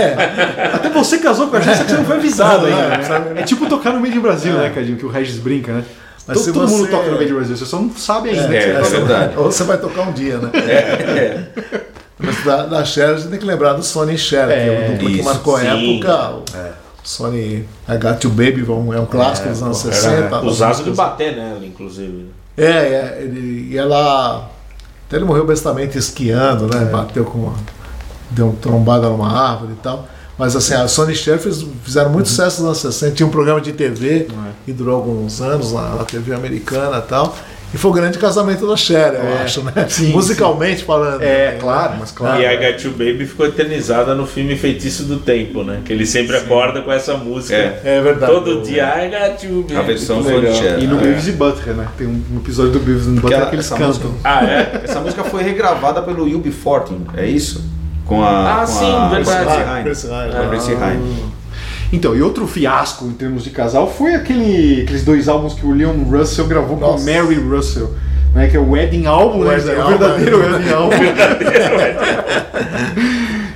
Speaker 3: Até você casou com a Cher, só que você não foi avisado <laughs> ainda, né? É tipo tocar no meio do Brasil, né, Cadinho, que o Regis brinca, né?
Speaker 2: Mas
Speaker 3: todo
Speaker 2: se
Speaker 3: todo mundo
Speaker 2: você-
Speaker 3: toca no Band Brasil, você só não sabe ainda.
Speaker 1: É, é verdade.
Speaker 2: Ou você vai tocar um dia, né?
Speaker 1: É, é.
Speaker 2: Mas da, da Cher a gente tem que lembrar do Sony Cher, que é o duplo que marcou a
Speaker 4: sim.
Speaker 2: época. O Sony I Got You Baby é um, é clássico dos anos 60.
Speaker 4: Usado de bater nela, inclusive.
Speaker 2: É, é ele, e ela. Até ele morreu bestamente esquiando,
Speaker 3: É.
Speaker 2: né? Bateu com uma. Deu uma trombada numa árvore e tal. Mas assim, a Sony Cher fizeram muito
Speaker 3: Uhum.
Speaker 2: sucesso nos anos 60. Tinha um programa de TV
Speaker 3: É.
Speaker 2: que durou alguns anos na, na TV americana e tal. E foi o grande casamento da Cher, eu
Speaker 3: É.
Speaker 2: acho, né?
Speaker 3: Sim,
Speaker 2: Musicalmente falando.
Speaker 3: É,
Speaker 2: né?
Speaker 3: claro, mas claro.
Speaker 4: E a Got You Baby ficou eternizada no filme Feitiço do Tempo, né? Que ele sempre acorda com essa música.
Speaker 1: É.
Speaker 2: É verdade.
Speaker 4: Todo dia, I got you, baby.
Speaker 1: A versão
Speaker 4: legal.
Speaker 1: Sony Cher.
Speaker 3: E no
Speaker 1: É.
Speaker 3: Beavis e Butthead, né? Tem um episódio do Beavis e Butthead que eles cantam.
Speaker 1: música-
Speaker 4: Ah, é? <laughs>
Speaker 1: Essa música foi regravada pelo Yubi Fortin, é isso? Com a.
Speaker 4: Ah,
Speaker 1: com
Speaker 4: sim,
Speaker 1: a
Speaker 4: verdade.
Speaker 1: Chrissy
Speaker 2: Ah,
Speaker 1: Hynde.
Speaker 2: Chrissy
Speaker 3: Então, e outro fiasco em termos de casal foi aquele, aqueles dois álbuns que o Leon Russell gravou com
Speaker 2: Nossa.
Speaker 3: Mary Russell. Né, que é o Wedding Album,
Speaker 2: O
Speaker 3: né?
Speaker 2: Wedding
Speaker 3: É o
Speaker 2: Album, <laughs>
Speaker 3: verdadeiro. Wedding Album.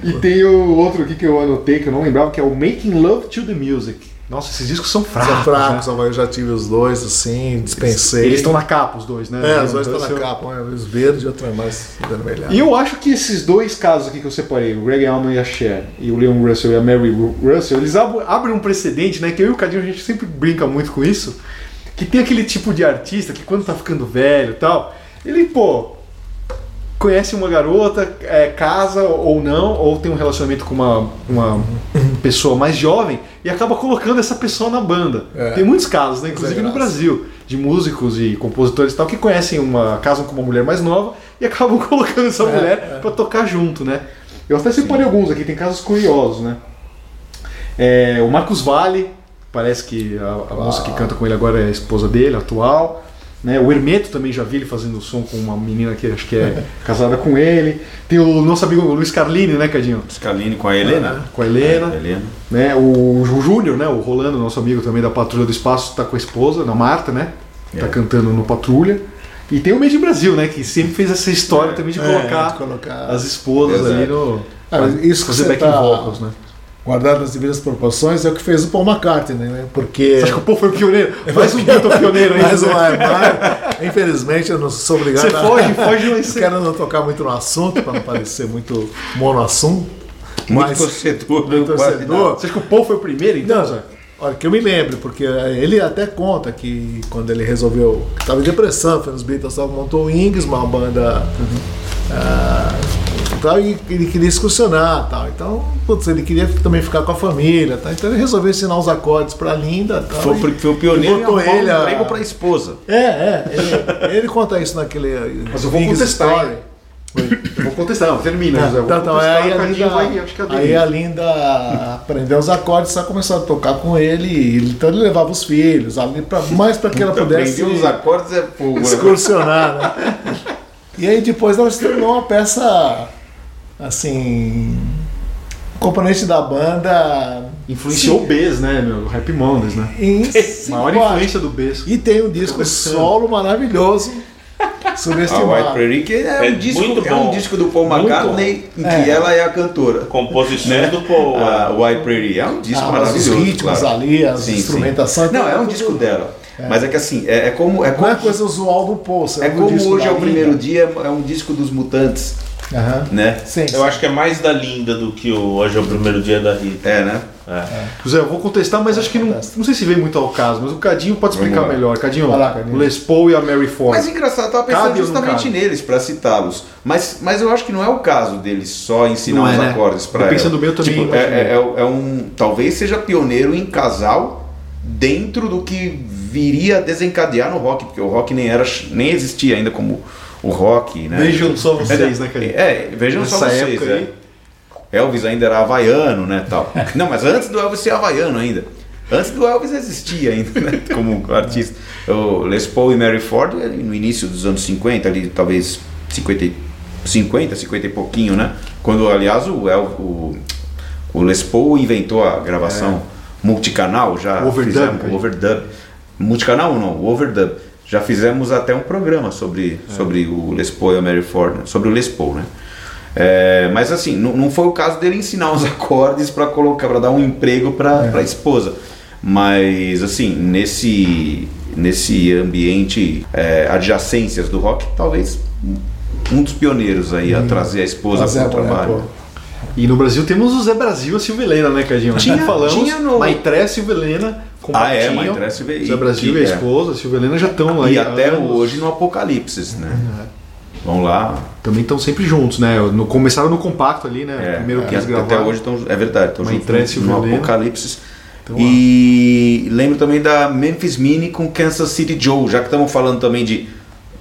Speaker 3: e tem o outro aqui que eu anotei, que eu não lembrava, que é o Making Love to the Music. Nossa, esses discos são fracos.
Speaker 2: São fracos,
Speaker 3: né?
Speaker 2: eu já tive os dois, assim, dispensei.
Speaker 3: Eles estão na capa, os dois, né?
Speaker 2: É, os dois estão na
Speaker 3: Russell.
Speaker 2: capa, um é verde e outro é mais vermelhado.
Speaker 3: E eu acho que esses dois casos aqui que eu separei, o Greg Allman e a Cher, e o Leon Russell e a Mary Ru- Russell, eles ab- abrem um precedente, né? Que eu e o Cadinho a gente sempre brinca muito com isso. Que tem aquele tipo de artista que quando tá ficando velho e tal, ele, pô, conhece uma garota, é, casa ou não, ou tem um relacionamento com uma, uma pessoa mais jovem e acaba colocando essa pessoa na banda.
Speaker 2: É.
Speaker 3: Tem muitos casos, né? Inclusive no
Speaker 2: graça.
Speaker 3: Brasil, de músicos e compositores e tal, que conhecem uma. casam com uma mulher mais nova e acabam <laughs> colocando essa mulher pra tocar junto, né? Eu até separei alguns aqui, tem casos curiosos, né? É, o Marcos Vale, parece que a, a moça que canta com ele agora é a esposa dele, atual. Né? O Hermeto também já vi ele fazendo som com uma menina que acho que é casada com ele. Tem o nosso amigo Luiz Carlini, né, Cadinho?
Speaker 1: Scalini com a Helena.
Speaker 3: Com a Helena.
Speaker 1: É, Helena.
Speaker 3: Né? O Ju- Júnior, né? O Rolando, nosso amigo também da Patrulha do Espaço, tá com a esposa, na Marta, né? Tá
Speaker 1: É.
Speaker 3: cantando no Patrulha. E tem o Made in Brasil, né? Que sempre fez essa história também de
Speaker 2: É,
Speaker 3: colocar,
Speaker 2: de colocar-
Speaker 3: as esposas
Speaker 1: Exato.
Speaker 3: ali no.
Speaker 2: Ah, isso que
Speaker 3: fazer
Speaker 2: você
Speaker 3: backing
Speaker 2: tá-
Speaker 3: vocals, né?
Speaker 2: Guardado nas devidas proporções, é o que fez o Paul McCartney, né? Porque.
Speaker 3: Você acha que o povo foi o pioneiro? Mais um Beatle pioneiro aí.
Speaker 2: Mais um mas, Infelizmente, eu não sou obrigado
Speaker 3: Você
Speaker 2: a.
Speaker 3: foge, foge
Speaker 2: Eu
Speaker 3: você.
Speaker 2: quero não tocar muito no assunto, para não parecer muito monoassunto.
Speaker 1: Muito
Speaker 2: Mas.
Speaker 1: torcedor.
Speaker 2: Muito
Speaker 1: quase
Speaker 2: torcedor.
Speaker 3: Você acha que o Paul foi o primeiro, então?
Speaker 2: Não,
Speaker 3: Zé?
Speaker 2: olha, que eu me lembro, porque ele até conta que quando ele resolveu. estava em depressão, foi nos Beatles, montou o Ings, uma banda. ah, tal, e ele queria excursionar tal. Então, putz, ele queria também ficar com a família. Tal, então ele resolveu ensinar os acordes pra Linda. Tal,
Speaker 1: Foi,
Speaker 2: e-
Speaker 1: porque foi o pioneiro
Speaker 2: e
Speaker 1: e
Speaker 2: botou
Speaker 1: arrumou
Speaker 2: ele
Speaker 1: um
Speaker 2: a-
Speaker 1: emprego pra esposa.
Speaker 2: É, é. Ele, ele conta isso naquele.
Speaker 3: Mas eu vou contestar,
Speaker 2: Story.
Speaker 3: Vou contestar, não, termina, José. vou
Speaker 2: Então, então, aí, a Linda,
Speaker 3: vai- acho que é
Speaker 2: aí a Linda aprendeu os acordes, só começou a tocar com ele, e então ele levava os filhos, ali pra, mais para que ela pudesse
Speaker 1: Aprendi os acordes é fogo. né?
Speaker 2: excursionar, né? E aí depois ela se tornou uma peça, assim, um componente da banda.
Speaker 3: Influenciou o Bez, né, meu? O Happy Mondays, né?
Speaker 2: Em <laughs>
Speaker 3: Maior influência do Bez.
Speaker 2: E tem um disco solo maravilhoso,
Speaker 1: A White
Speaker 2: subestimado.
Speaker 1: Prairie, que é,
Speaker 4: É
Speaker 1: um disco,
Speaker 4: muito
Speaker 1: é um disco do Paul McCartney em que
Speaker 2: É.
Speaker 1: ela é a cantora.
Speaker 4: Composições do Paul.
Speaker 1: A White Prairie é um disco
Speaker 2: Ah,
Speaker 1: maravilhoso.
Speaker 2: os ritmos
Speaker 1: claro.
Speaker 2: ali, as
Speaker 1: Sim, sim.
Speaker 2: instrumentações.
Speaker 1: Não, é um disco dela. Mas é que assim, é, é como. É
Speaker 2: Não
Speaker 1: como,
Speaker 2: é coisa usual do Poço.
Speaker 1: é como hoje é o primeiro dia, é um disco dos mutantes,
Speaker 2: Aham.
Speaker 1: né?
Speaker 2: Sim.
Speaker 4: Eu acho que é mais da Linda do que o Hoje é o Primeiro Dia da Rita.
Speaker 1: É, né?
Speaker 3: José, eu vou contestar, mas acho que não, não sei se vem muito ao caso, mas o Cadinho pode explicar melhor. Cadinho,
Speaker 2: lá, Cadinho.
Speaker 3: o Les Paul e a Mary Ford.
Speaker 1: Mas engraçado, eu tava pensando
Speaker 3: Cabe
Speaker 1: justamente neles pra citá-los. Mas, mas eu acho que não é o caso deles só ensinar
Speaker 3: Não é,
Speaker 1: os
Speaker 3: né?
Speaker 1: acordes pra
Speaker 3: Eu pensando
Speaker 1: ela.
Speaker 3: bem, eu também
Speaker 1: Tipo, é, é, é- é um. Talvez seja pioneiro em casal dentro do que viria a desencadear no rock, porque o rock nem era nem existia ainda como o rock, né?
Speaker 3: Vejam só vocês, né, Cadinho?
Speaker 1: É, vejam só
Speaker 3: Nessa
Speaker 1: vocês,
Speaker 3: época
Speaker 1: é. Elvis ainda era havaiano, né, tal. <laughs> Não, mas antes do Elvis ser havaiano ainda. Antes do Elvis existia ainda, né, <laughs> como artista. O Les Paul e Mary Ford, ali no início dos anos 50, ali talvez 50, e- 50, 50 e pouquinho, né? Quando, aliás, o, El, o, o Les Paul inventou a gravação multicanal, já
Speaker 3: O overdub,
Speaker 1: fizemos
Speaker 3: cara.
Speaker 1: o overdub. Multicanal não, o overdub. Já fizemos até um programa sobre, sobre o Les Paul e a Mary Ford, né? sobre o Les Paul, né? É, mas assim, não, não foi o caso dele ensinar os <laughs> acordes para colocar, para dar um emprego para a esposa. Mas assim, nesse nesse ambiente, é, adjacências do rock, talvez um dos pioneiros aí a trazer a esposa para o trabalho.
Speaker 2: pô.
Speaker 3: E no Brasil temos o Zé Brasil e a Silvia Helena, né, Cadinho?
Speaker 1: Tinha-
Speaker 3: falamos,
Speaker 1: tinha no-
Speaker 3: Maitré e Helena
Speaker 1: Ah, é,
Speaker 3: combatiam.
Speaker 1: Maitré e Silvia- e-
Speaker 3: a
Speaker 1: é.
Speaker 3: esposa, a Silvia Helena já estão aí.
Speaker 1: E até
Speaker 3: anos.
Speaker 1: hoje no Apocalipse, né? Vão lá.
Speaker 3: Também estão sempre juntos, né? No, começaram no compacto ali, né?
Speaker 1: É,
Speaker 3: primeiro que
Speaker 1: é,
Speaker 3: eles
Speaker 1: até
Speaker 3: gravaram.
Speaker 1: hoje estão. É verdade, estão juntos no. Apocalipse. E lembro também da Memphis Mini com Kansas City Joe, já que estamos falando também de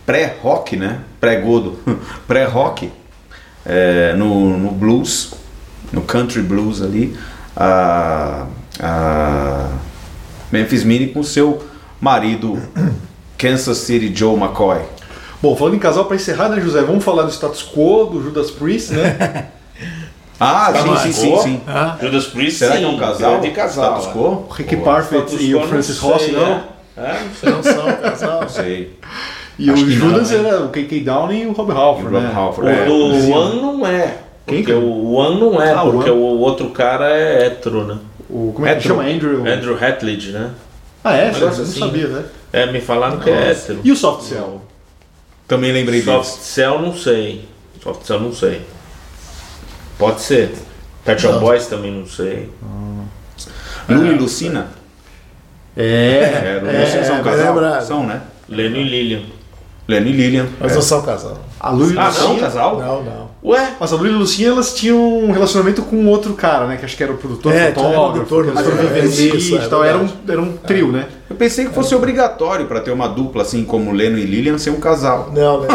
Speaker 1: pré-rock, né? Pré-godo, <laughs> pré-rock é, no, no blues, no country blues ali, a, a Memphis Mini com seu marido Kansas City Joe McCoy.
Speaker 3: Bom, falando em casal, para encerrar, né, José? Vamos falar do status quo, do Judas Priest, né? <laughs>
Speaker 1: Ah, sim, sim, sim, sim.
Speaker 4: Judas Priest,
Speaker 1: Será
Speaker 4: sim,
Speaker 1: que é um casal?
Speaker 4: grande casal.
Speaker 1: Status
Speaker 4: é.
Speaker 1: quo?
Speaker 3: O Rick
Speaker 1: Pô,
Speaker 3: Parfit
Speaker 4: Status
Speaker 3: e o
Speaker 4: não
Speaker 3: Francis
Speaker 4: sei,
Speaker 3: Rossi, não?
Speaker 4: É, É, não.
Speaker 2: Não são casal.
Speaker 1: Não sei.
Speaker 3: E
Speaker 1: Acho
Speaker 3: o
Speaker 1: não,
Speaker 3: Judas
Speaker 1: hein?
Speaker 3: era o KK Downey e o Rob Halford,
Speaker 1: o
Speaker 3: né?
Speaker 1: Halford,
Speaker 4: O
Speaker 1: é.
Speaker 4: do One não é.
Speaker 3: Quem
Speaker 4: Porque
Speaker 3: que é?
Speaker 4: o One não é,
Speaker 3: Ah, o
Speaker 4: porque
Speaker 3: One.
Speaker 4: o outro cara é hétero, né?
Speaker 3: O, como é que chama? Andrew?
Speaker 4: Andrew Hatledge, né?
Speaker 3: Ah, é?
Speaker 4: Negócio
Speaker 3: Eu não
Speaker 4: assim,
Speaker 3: sabia, né?
Speaker 4: É, me falaram que é hétero.
Speaker 3: E o Soft Cell?
Speaker 1: Também lembrei
Speaker 4: Soft
Speaker 1: disso.
Speaker 4: Cell não sei. Soft Cell não sei. Pode ser. Pet Shop Boys também não sei.
Speaker 1: Lula e Lucina?
Speaker 3: É,
Speaker 1: É, Lula e Lucina são um casal?
Speaker 2: lembrado.
Speaker 1: São, né?
Speaker 4: Leno e Lilian.
Speaker 1: Leno e Lilian.
Speaker 2: Mas
Speaker 1: É.
Speaker 2: não são casal.
Speaker 3: A Lu e
Speaker 4: Ah,
Speaker 3: Lucinha.
Speaker 4: não,
Speaker 1: casal?
Speaker 2: Não, não.
Speaker 4: Ué?
Speaker 3: Mas a Lu e a Lucinha, elas tinham um relacionamento com outro cara, né? Que acho que era o produtor,
Speaker 2: É, tinha um
Speaker 3: fotógrafo,
Speaker 2: produtor,
Speaker 3: que
Speaker 2: mas é, isso, é
Speaker 3: e tal. Era um, era um trio, né?
Speaker 1: Eu pensei que fosse obrigatório pra ter uma dupla assim como Leno e Lilian ser um casal.
Speaker 2: Não, não.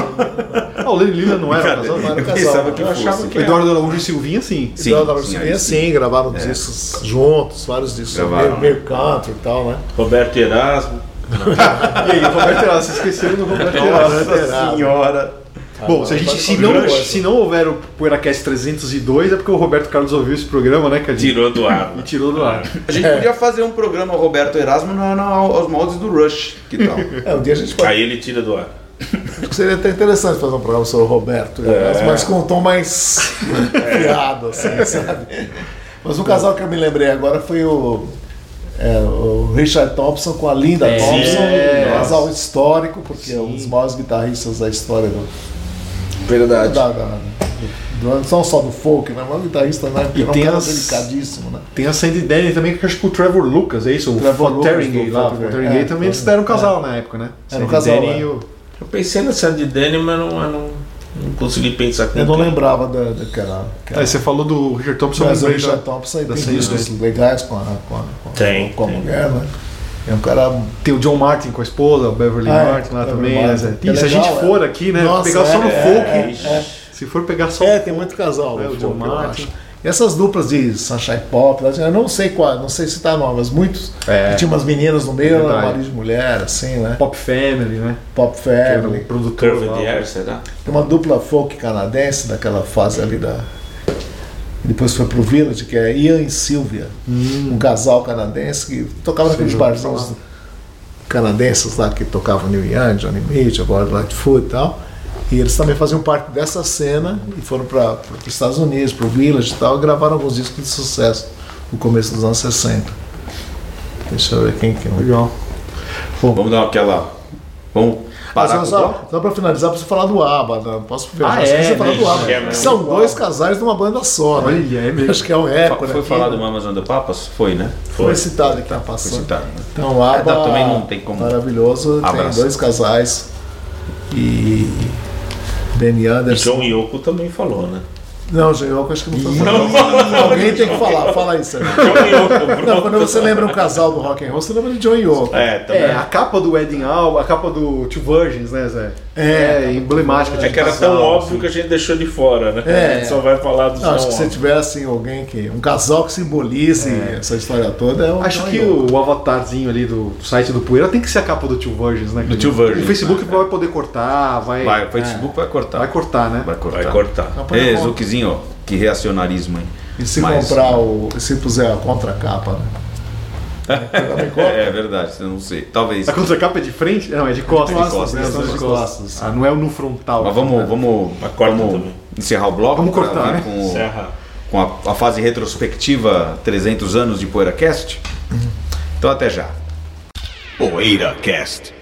Speaker 3: Ah, o Lenny Lila não era
Speaker 1: Brincadeira.
Speaker 3: casal?
Speaker 2: não era
Speaker 1: Eu
Speaker 2: casal.
Speaker 1: pensava que
Speaker 4: Eu achava
Speaker 1: fosse.
Speaker 4: que
Speaker 3: O Eduardo Araújo e Silvinha, sim.
Speaker 1: Sim,
Speaker 2: Então,
Speaker 1: sim,
Speaker 2: sim,
Speaker 1: aí
Speaker 2: sim, gravaram discos juntos, vários discos.
Speaker 1: Gravaram,
Speaker 2: Meio, e tal, né?
Speaker 4: Roberto Erasmo. <laughs>
Speaker 3: E aí, o Roberto Erasmo, vocês esqueceram do Roberto Erasmo.
Speaker 2: Roberto Erasmo.
Speaker 1: senhora.
Speaker 3: Bom, se, a gente, se, não, se não houver o PoeiraCast 302, é porque o Roberto Carlos ouviu esse programa, né, Cadinho?
Speaker 4: Tirou do ar.
Speaker 3: E tirou do ar.
Speaker 1: A gente podia fazer um programa Roberto Erasmo na, na- aos moldes do Rush. Que tal? <laughs>
Speaker 2: É, um dia a gente pode.
Speaker 4: Aí ele tira do ar.
Speaker 2: Acho que seria até interessante fazer um programa sobre o Roberto, mas com um tom mais fiado, assim, sabe? Mas um casal que eu me lembrei agora foi o, é, o Richard Thompson com a Linda
Speaker 3: É,
Speaker 2: Thompson,
Speaker 3: sim.
Speaker 2: um casal histórico, porque é um dos maiores guitarristas da história do,
Speaker 1: Verdade.
Speaker 2: da, da- do- não só do folk, né? Mas um guitarrista né? Porque
Speaker 3: E
Speaker 2: era um
Speaker 3: tem
Speaker 2: cara
Speaker 3: as-
Speaker 2: delicadíssimo, né?
Speaker 3: Tem a Sandy Denny também, que acho que o Trevor Lucas, é isso? O
Speaker 2: Trevor
Speaker 3: Fotheringay
Speaker 2: do
Speaker 3: lá. O
Speaker 2: Fotheringay. É,
Speaker 3: também, eles
Speaker 2: é.
Speaker 3: deram um casal na época, né?
Speaker 2: Era um casal,
Speaker 3: Denny
Speaker 2: é.
Speaker 3: e o...
Speaker 4: Eu pensei na Sandy Denny, mas não, eu não, não consegui pensar com
Speaker 2: Eu não lembrava da, daquela.
Speaker 3: Aí você falou do Richard Thompson,
Speaker 2: Mas o
Speaker 3: lembrei da-
Speaker 2: Richard Thompson tem discos
Speaker 3: Denny.
Speaker 2: legais com a, com a, com
Speaker 4: Tem,
Speaker 2: com a
Speaker 4: tem.
Speaker 2: mulher, né? É um cara
Speaker 3: Tem o John Martin com a esposa, o Beverly
Speaker 2: Ah, é,
Speaker 3: Martin lá
Speaker 2: Beverly
Speaker 3: também.
Speaker 2: Martin.
Speaker 3: né?
Speaker 2: Que
Speaker 3: E se a
Speaker 2: legal,
Speaker 3: gente
Speaker 2: é.
Speaker 3: for aqui, né?
Speaker 2: Nossa,
Speaker 3: pegar só no
Speaker 2: é,
Speaker 3: folk,
Speaker 2: é,
Speaker 3: se for pegar só
Speaker 2: É, tem muito casal.
Speaker 3: É, o John Martin.
Speaker 2: E essas duplas de Sunshine Pop, eu não sei qual, não sei se tá nome, mas muitos
Speaker 3: É.
Speaker 2: que tinha umas meninas no meio,
Speaker 3: Verdade.
Speaker 2: marido de mulher, assim, né?
Speaker 3: Pop Family, né?
Speaker 2: Pop
Speaker 3: Que
Speaker 2: Family.
Speaker 3: produtor
Speaker 4: Curve Air, será?
Speaker 2: Tem uma dupla folk canadense daquela fase ali da. Depois foi pro Village, que é Ian e Sylvia. Um casal canadense que tocava naqueles barzinhos canadenses lá que tocavam New Young, Johnny Mitchell, agora Lightfoot e tal. E eles também faziam parte dessa cena e foram para os Estados Unidos, para o Village e tal, e gravaram alguns discos de sucesso no começo dos anos 60. Deixa eu ver quem que é.
Speaker 3: Legal.
Speaker 1: Vamos dar aquela. Vamos parar
Speaker 2: Mas
Speaker 1: com o
Speaker 2: só, para finalizar, preciso falar do ABBA. Não posso viajar,
Speaker 3: Ah, é,
Speaker 2: falar
Speaker 3: né?
Speaker 2: do ABBA.
Speaker 4: É,
Speaker 2: que são dois casais de uma banda só, né?
Speaker 3: Olha, é mesmo.
Speaker 2: Acho que é um
Speaker 1: Fa-
Speaker 2: recorde.
Speaker 1: Foi
Speaker 2: aqui,
Speaker 1: falar
Speaker 2: né?
Speaker 1: do Mamas and the Papas? Foi, né?
Speaker 2: Foi citado aqui na
Speaker 1: Foi
Speaker 2: passando.
Speaker 1: citado. né?
Speaker 2: Então, o ABBA,
Speaker 1: É, não, também não tem como
Speaker 2: maravilhoso.
Speaker 1: abraçar.
Speaker 2: Tem dois casais. E Benny
Speaker 4: E
Speaker 2: Anderson.
Speaker 4: John Yoko também falou, né?
Speaker 2: Não, Jean Yoko, acho que não foi falado. Alguém tem que falar. Fala aí, Sérgio.
Speaker 4: John Yoko,
Speaker 2: Não, quando você lembra um casal do rock and roll, você lembra de John Yoko.
Speaker 4: É, também.
Speaker 3: É, a capa do Wedding Album, a capa do Two Virgins, né, Zé?
Speaker 2: É.
Speaker 3: emblemática. de
Speaker 4: É que era
Speaker 3: casal,
Speaker 4: tão óbvio
Speaker 3: assim.
Speaker 4: que a gente deixou de fora, né?
Speaker 2: É.
Speaker 4: A gente só vai falar dos
Speaker 2: Não, acho que se tiver assim, alguém que. Um casal que simbolize essa história toda é o
Speaker 3: Acho que
Speaker 2: Yoko.
Speaker 3: o, avatarzinho ali do site do Poeira tem que ser a capa do Two Virgins, né?
Speaker 1: Do Two Virgins,
Speaker 3: O Facebook
Speaker 1: né?
Speaker 3: vai poder cortar, vai.
Speaker 1: Vai, o Facebook vai cortar.
Speaker 3: Vai cortar, né?
Speaker 1: Vai cortar.
Speaker 4: Vai cortar.
Speaker 2: Conta.
Speaker 1: Zuczinho, ó, que reacionarismo, hein?
Speaker 2: E se
Speaker 1: Mas-
Speaker 2: comprar o. Se puser a contracapa, né? Também corta.
Speaker 1: É verdade, eu não sei. Talvez.
Speaker 3: A contracapa é de frente? Não, é de costas.
Speaker 1: De costas,
Speaker 3: né?
Speaker 1: é, de
Speaker 2: costas.
Speaker 3: Ah, não é o no frontal.
Speaker 1: Mas vamos, vamos, vamos encerrar o bloco.
Speaker 3: Vamos cortar, né?
Speaker 1: Com,
Speaker 4: Serra.
Speaker 1: com a, a fase retrospectiva 300 anos de PoeiraCast. Então até já. PoeiraCast.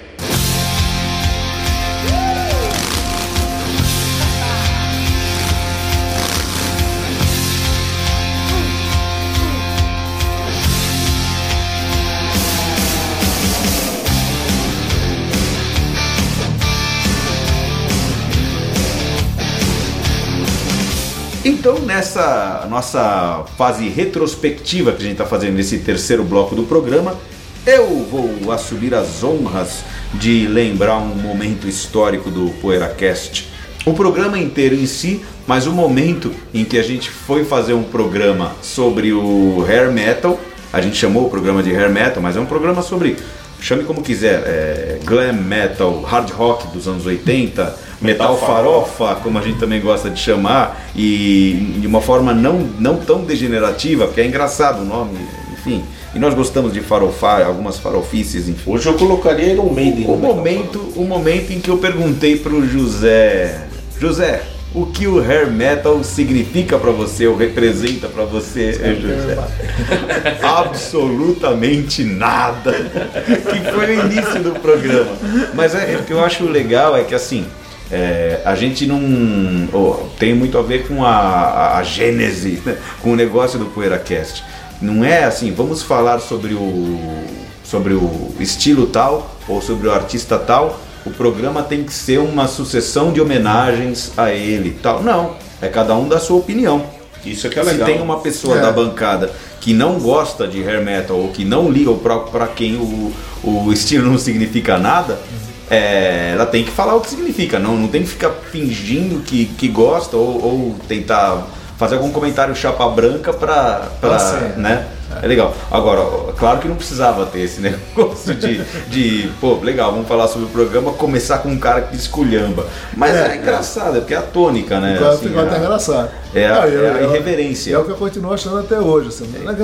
Speaker 1: Então, nessa nossa fase retrospectiva que a gente está fazendo nesse terceiro bloco do programa, eu vou assumir as honras de lembrar um momento histórico do PoeiraCast. O programa inteiro em si, mas o momento em que a gente foi fazer um programa sobre o hair metal, a gente chamou o programa de hair metal, mas é um programa sobre, chame como quiser, é, glam metal, hard rock dos anos 80, metal farofa, como a gente também gosta de chamar, e de uma forma não, não tão degenerativa, porque é engraçado o nome, enfim. E nós gostamos de farofar, algumas farofices, enfim.
Speaker 4: Hoje eu colocaria Iron Maiden.
Speaker 1: O
Speaker 4: no metal
Speaker 1: momento, o momento em que eu perguntei pro José, José, o que o hair metal significa pra você ou representa pra você, José? <laughs> Absolutamente nada. <laughs> Que foi no início do programa. Mas é, o que eu acho legal é que assim, é, a gente não. oh, tem muito a ver com a, a, a gênese, né? com o negócio do PoeiraCast. Não é assim, vamos falar sobre o, sobre o estilo tal ou sobre o artista tal. O programa tem que ser uma sucessão de homenagens a ele e tal. Não, é cada um da sua opinião.
Speaker 4: Isso é que é
Speaker 1: Se
Speaker 4: legal.
Speaker 1: tem uma pessoa
Speaker 2: É.
Speaker 1: da bancada que não gosta de hair metal ou que não liga, pra quem o, o estilo não significa nada, é, ela tem que falar o que significa. Não, não tem que ficar fingindo que, que gosta ou, ou tentar fazer algum comentário chapa branca pra. pra
Speaker 2: sim.
Speaker 1: né? É legal. Agora, claro que não precisava ter esse <laughs> negócio de, de pô, legal, vamos falar sobre o programa, começar com um cara que esculhamba. Mas é,
Speaker 2: É,
Speaker 1: engraçado, é porque é a tônica, né?
Speaker 2: Ficou,
Speaker 1: assim,
Speaker 2: engraçado.
Speaker 1: é a-
Speaker 2: Não, eu-
Speaker 1: é a
Speaker 2: eu-
Speaker 1: irreverência.
Speaker 2: É o que eu continuo achando até hoje. Assim, não é que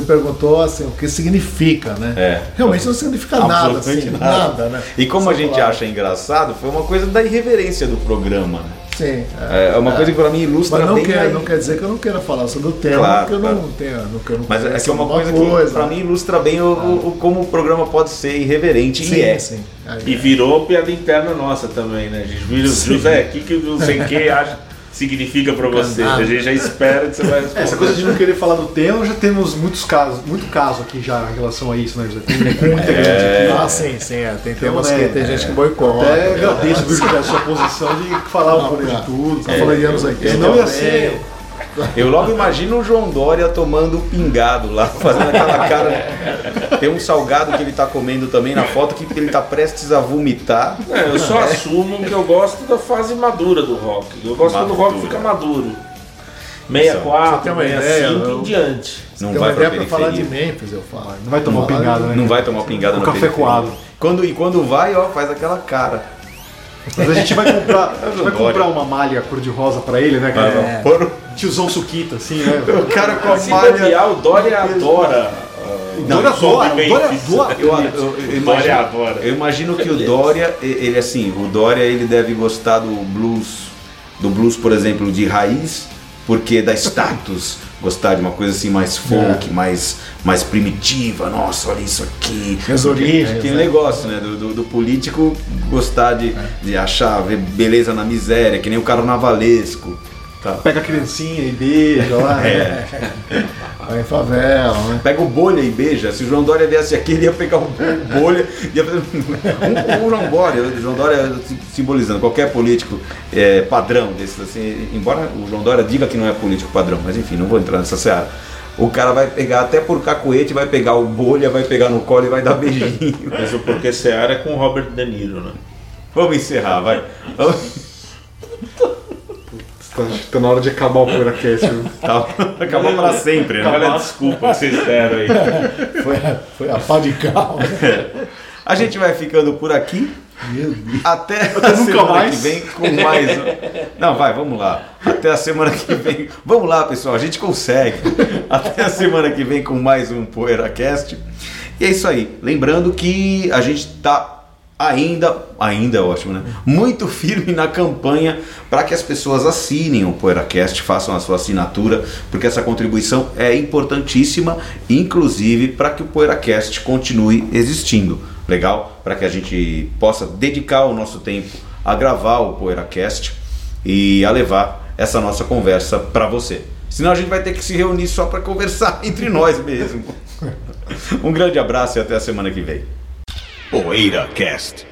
Speaker 2: você, perguntou assim, o que significa, né?
Speaker 1: É.
Speaker 2: Realmente não significa nada, assim,
Speaker 1: nada.
Speaker 2: nada. né?
Speaker 1: E como a
Speaker 2: Só
Speaker 1: gente
Speaker 2: falar.
Speaker 1: acha engraçado, foi uma coisa da irreverência do programa. né?
Speaker 2: Sim.
Speaker 1: É uma coisa que pra mim ilustra
Speaker 2: Mas não
Speaker 1: bem
Speaker 2: quer,
Speaker 1: aí.
Speaker 2: não quer dizer que eu não queira falar sobre o tema,
Speaker 1: Claro,
Speaker 2: porque eu
Speaker 1: claro.
Speaker 2: não tenho. Não, eu não
Speaker 1: Mas é que é uma
Speaker 2: alguma
Speaker 1: coisa, que pra mim ilustra bem o, o- o- como o programa pode ser irreverente
Speaker 2: Sim,
Speaker 1: e é.
Speaker 2: sim. Aí,
Speaker 4: E virou piada interna nossa também, né? A gente vira, José, o que, que o <laughs> não sei o que acha, significa pra você? A gente já espera que você vai responder.
Speaker 3: É, Essa coisa de não querer falar do tema, já temos muitos casos, muito caso aqui já em relação a isso, né, José? Tem muita gente aqui.
Speaker 2: Ah, sim, sim. É. Tem
Speaker 3: Então,
Speaker 2: temas
Speaker 3: né,
Speaker 2: que tem gente que boicota.
Speaker 3: Até agradeço viu, <laughs> a sua posição de falar um
Speaker 2: Não,
Speaker 3: pouco de tudo.
Speaker 2: Tá falando de anos 80.
Speaker 3: Senão ia ser.
Speaker 1: Eu logo imagino o João Dória tomando pingado lá, fazendo aquela cara. Tem um salgado que ele tá comendo também na foto que ele tá prestes a vomitar.
Speaker 4: É, eu só assumo que eu gosto da fase madura do rock. Eu gosto quando o rock
Speaker 1: Madura.
Speaker 4: fica maduro.
Speaker 2: Pra você
Speaker 4: 64,
Speaker 2: ter uma
Speaker 4: 65
Speaker 2: ideia,
Speaker 4: em
Speaker 2: eu-
Speaker 4: diante.
Speaker 1: Não vai pra
Speaker 2: pra falar de. Memphis, eu falo.
Speaker 3: Não vai tomar pingado, né?
Speaker 1: Não vai tomar pingada
Speaker 3: Um
Speaker 1: na
Speaker 3: café coado.
Speaker 1: Quando, e quando vai, ó, faz aquela cara.
Speaker 3: Mas a gente vai comprar, gente vai comprar uma malha cor-de-rosa pra ele, né, cara?
Speaker 1: É.
Speaker 3: Tiozão Suquita, assim, né?
Speaker 1: o cara com a
Speaker 4: Se
Speaker 1: malha.
Speaker 4: bobear, o Dória adora.
Speaker 1: Não,
Speaker 3: Dória adora,
Speaker 4: sobre
Speaker 3: Dória adora.
Speaker 1: Eu, eu- eu
Speaker 4: Dória
Speaker 1: imagino,
Speaker 4: adora.
Speaker 1: eu imagino que o Dória, ele assim, o Dória ele deve gostar do blues, do blues, por exemplo, de raiz, porque dá status, <laughs> gostar de uma coisa assim mais folk, mais, mais primitiva, nossa, olha isso aqui.
Speaker 2: Origens,
Speaker 1: Aquele
Speaker 2: né?
Speaker 1: negócio, né, do, do- do político gostar de, de achar, ver beleza na miséria, que nem o carnavalesco. Tá.
Speaker 3: Pega a criancinha e beija lá, né? <laughs> <laughs>
Speaker 2: Vai em favela, né?
Speaker 1: Pega o bolha e beija. Se o João Dória viesse aqui, ele ia pegar o bo- bolha ia fazer um, um João Dória. O João Dória simbolizando qualquer político é, padrão desses, assim, embora o João Dória diga que não é político padrão, mas enfim, não vou entrar nessa seara. O cara vai pegar até por cacoete, vai pegar o bolha, vai pegar no colo e vai dar beijinho.
Speaker 4: Mas o Porque Seara é com o Robert De Niro, né?
Speaker 1: Vamos encerrar, vai. Vamos-
Speaker 3: Tá, tá na hora de acabar o PoeiraCast.
Speaker 1: Tá, Acabou para sempre, né?
Speaker 4: Olha a desculpa que vocês deram aí. <laughs>
Speaker 2: Foi, a- foi a pá de cal. né?
Speaker 1: A gente vai ficando por aqui.
Speaker 2: Meu Deus.
Speaker 1: Até a semana
Speaker 3: mais.
Speaker 1: que vem com mais um. Não, vai, vamos lá. Até a semana que vem. Vamos lá, pessoal, a gente consegue. Até a semana que vem com mais um PoeiraCast. E é isso aí. Lembrando que a gente tá ainda, ainda é ótimo, né? Muito firme na campanha para que as pessoas assinem o PoeiraCast, façam a sua assinatura, porque essa contribuição é importantíssima, inclusive para que o PoeiraCast continue existindo. Legal? Para que a gente possa dedicar o nosso tempo a gravar o PoeiraCast e a levar essa nossa conversa para você. Senão a gente vai ter que se reunir só para conversar <laughs> entre nós mesmo. <laughs> Um grande abraço e até a semana que vem. PoeiraCast.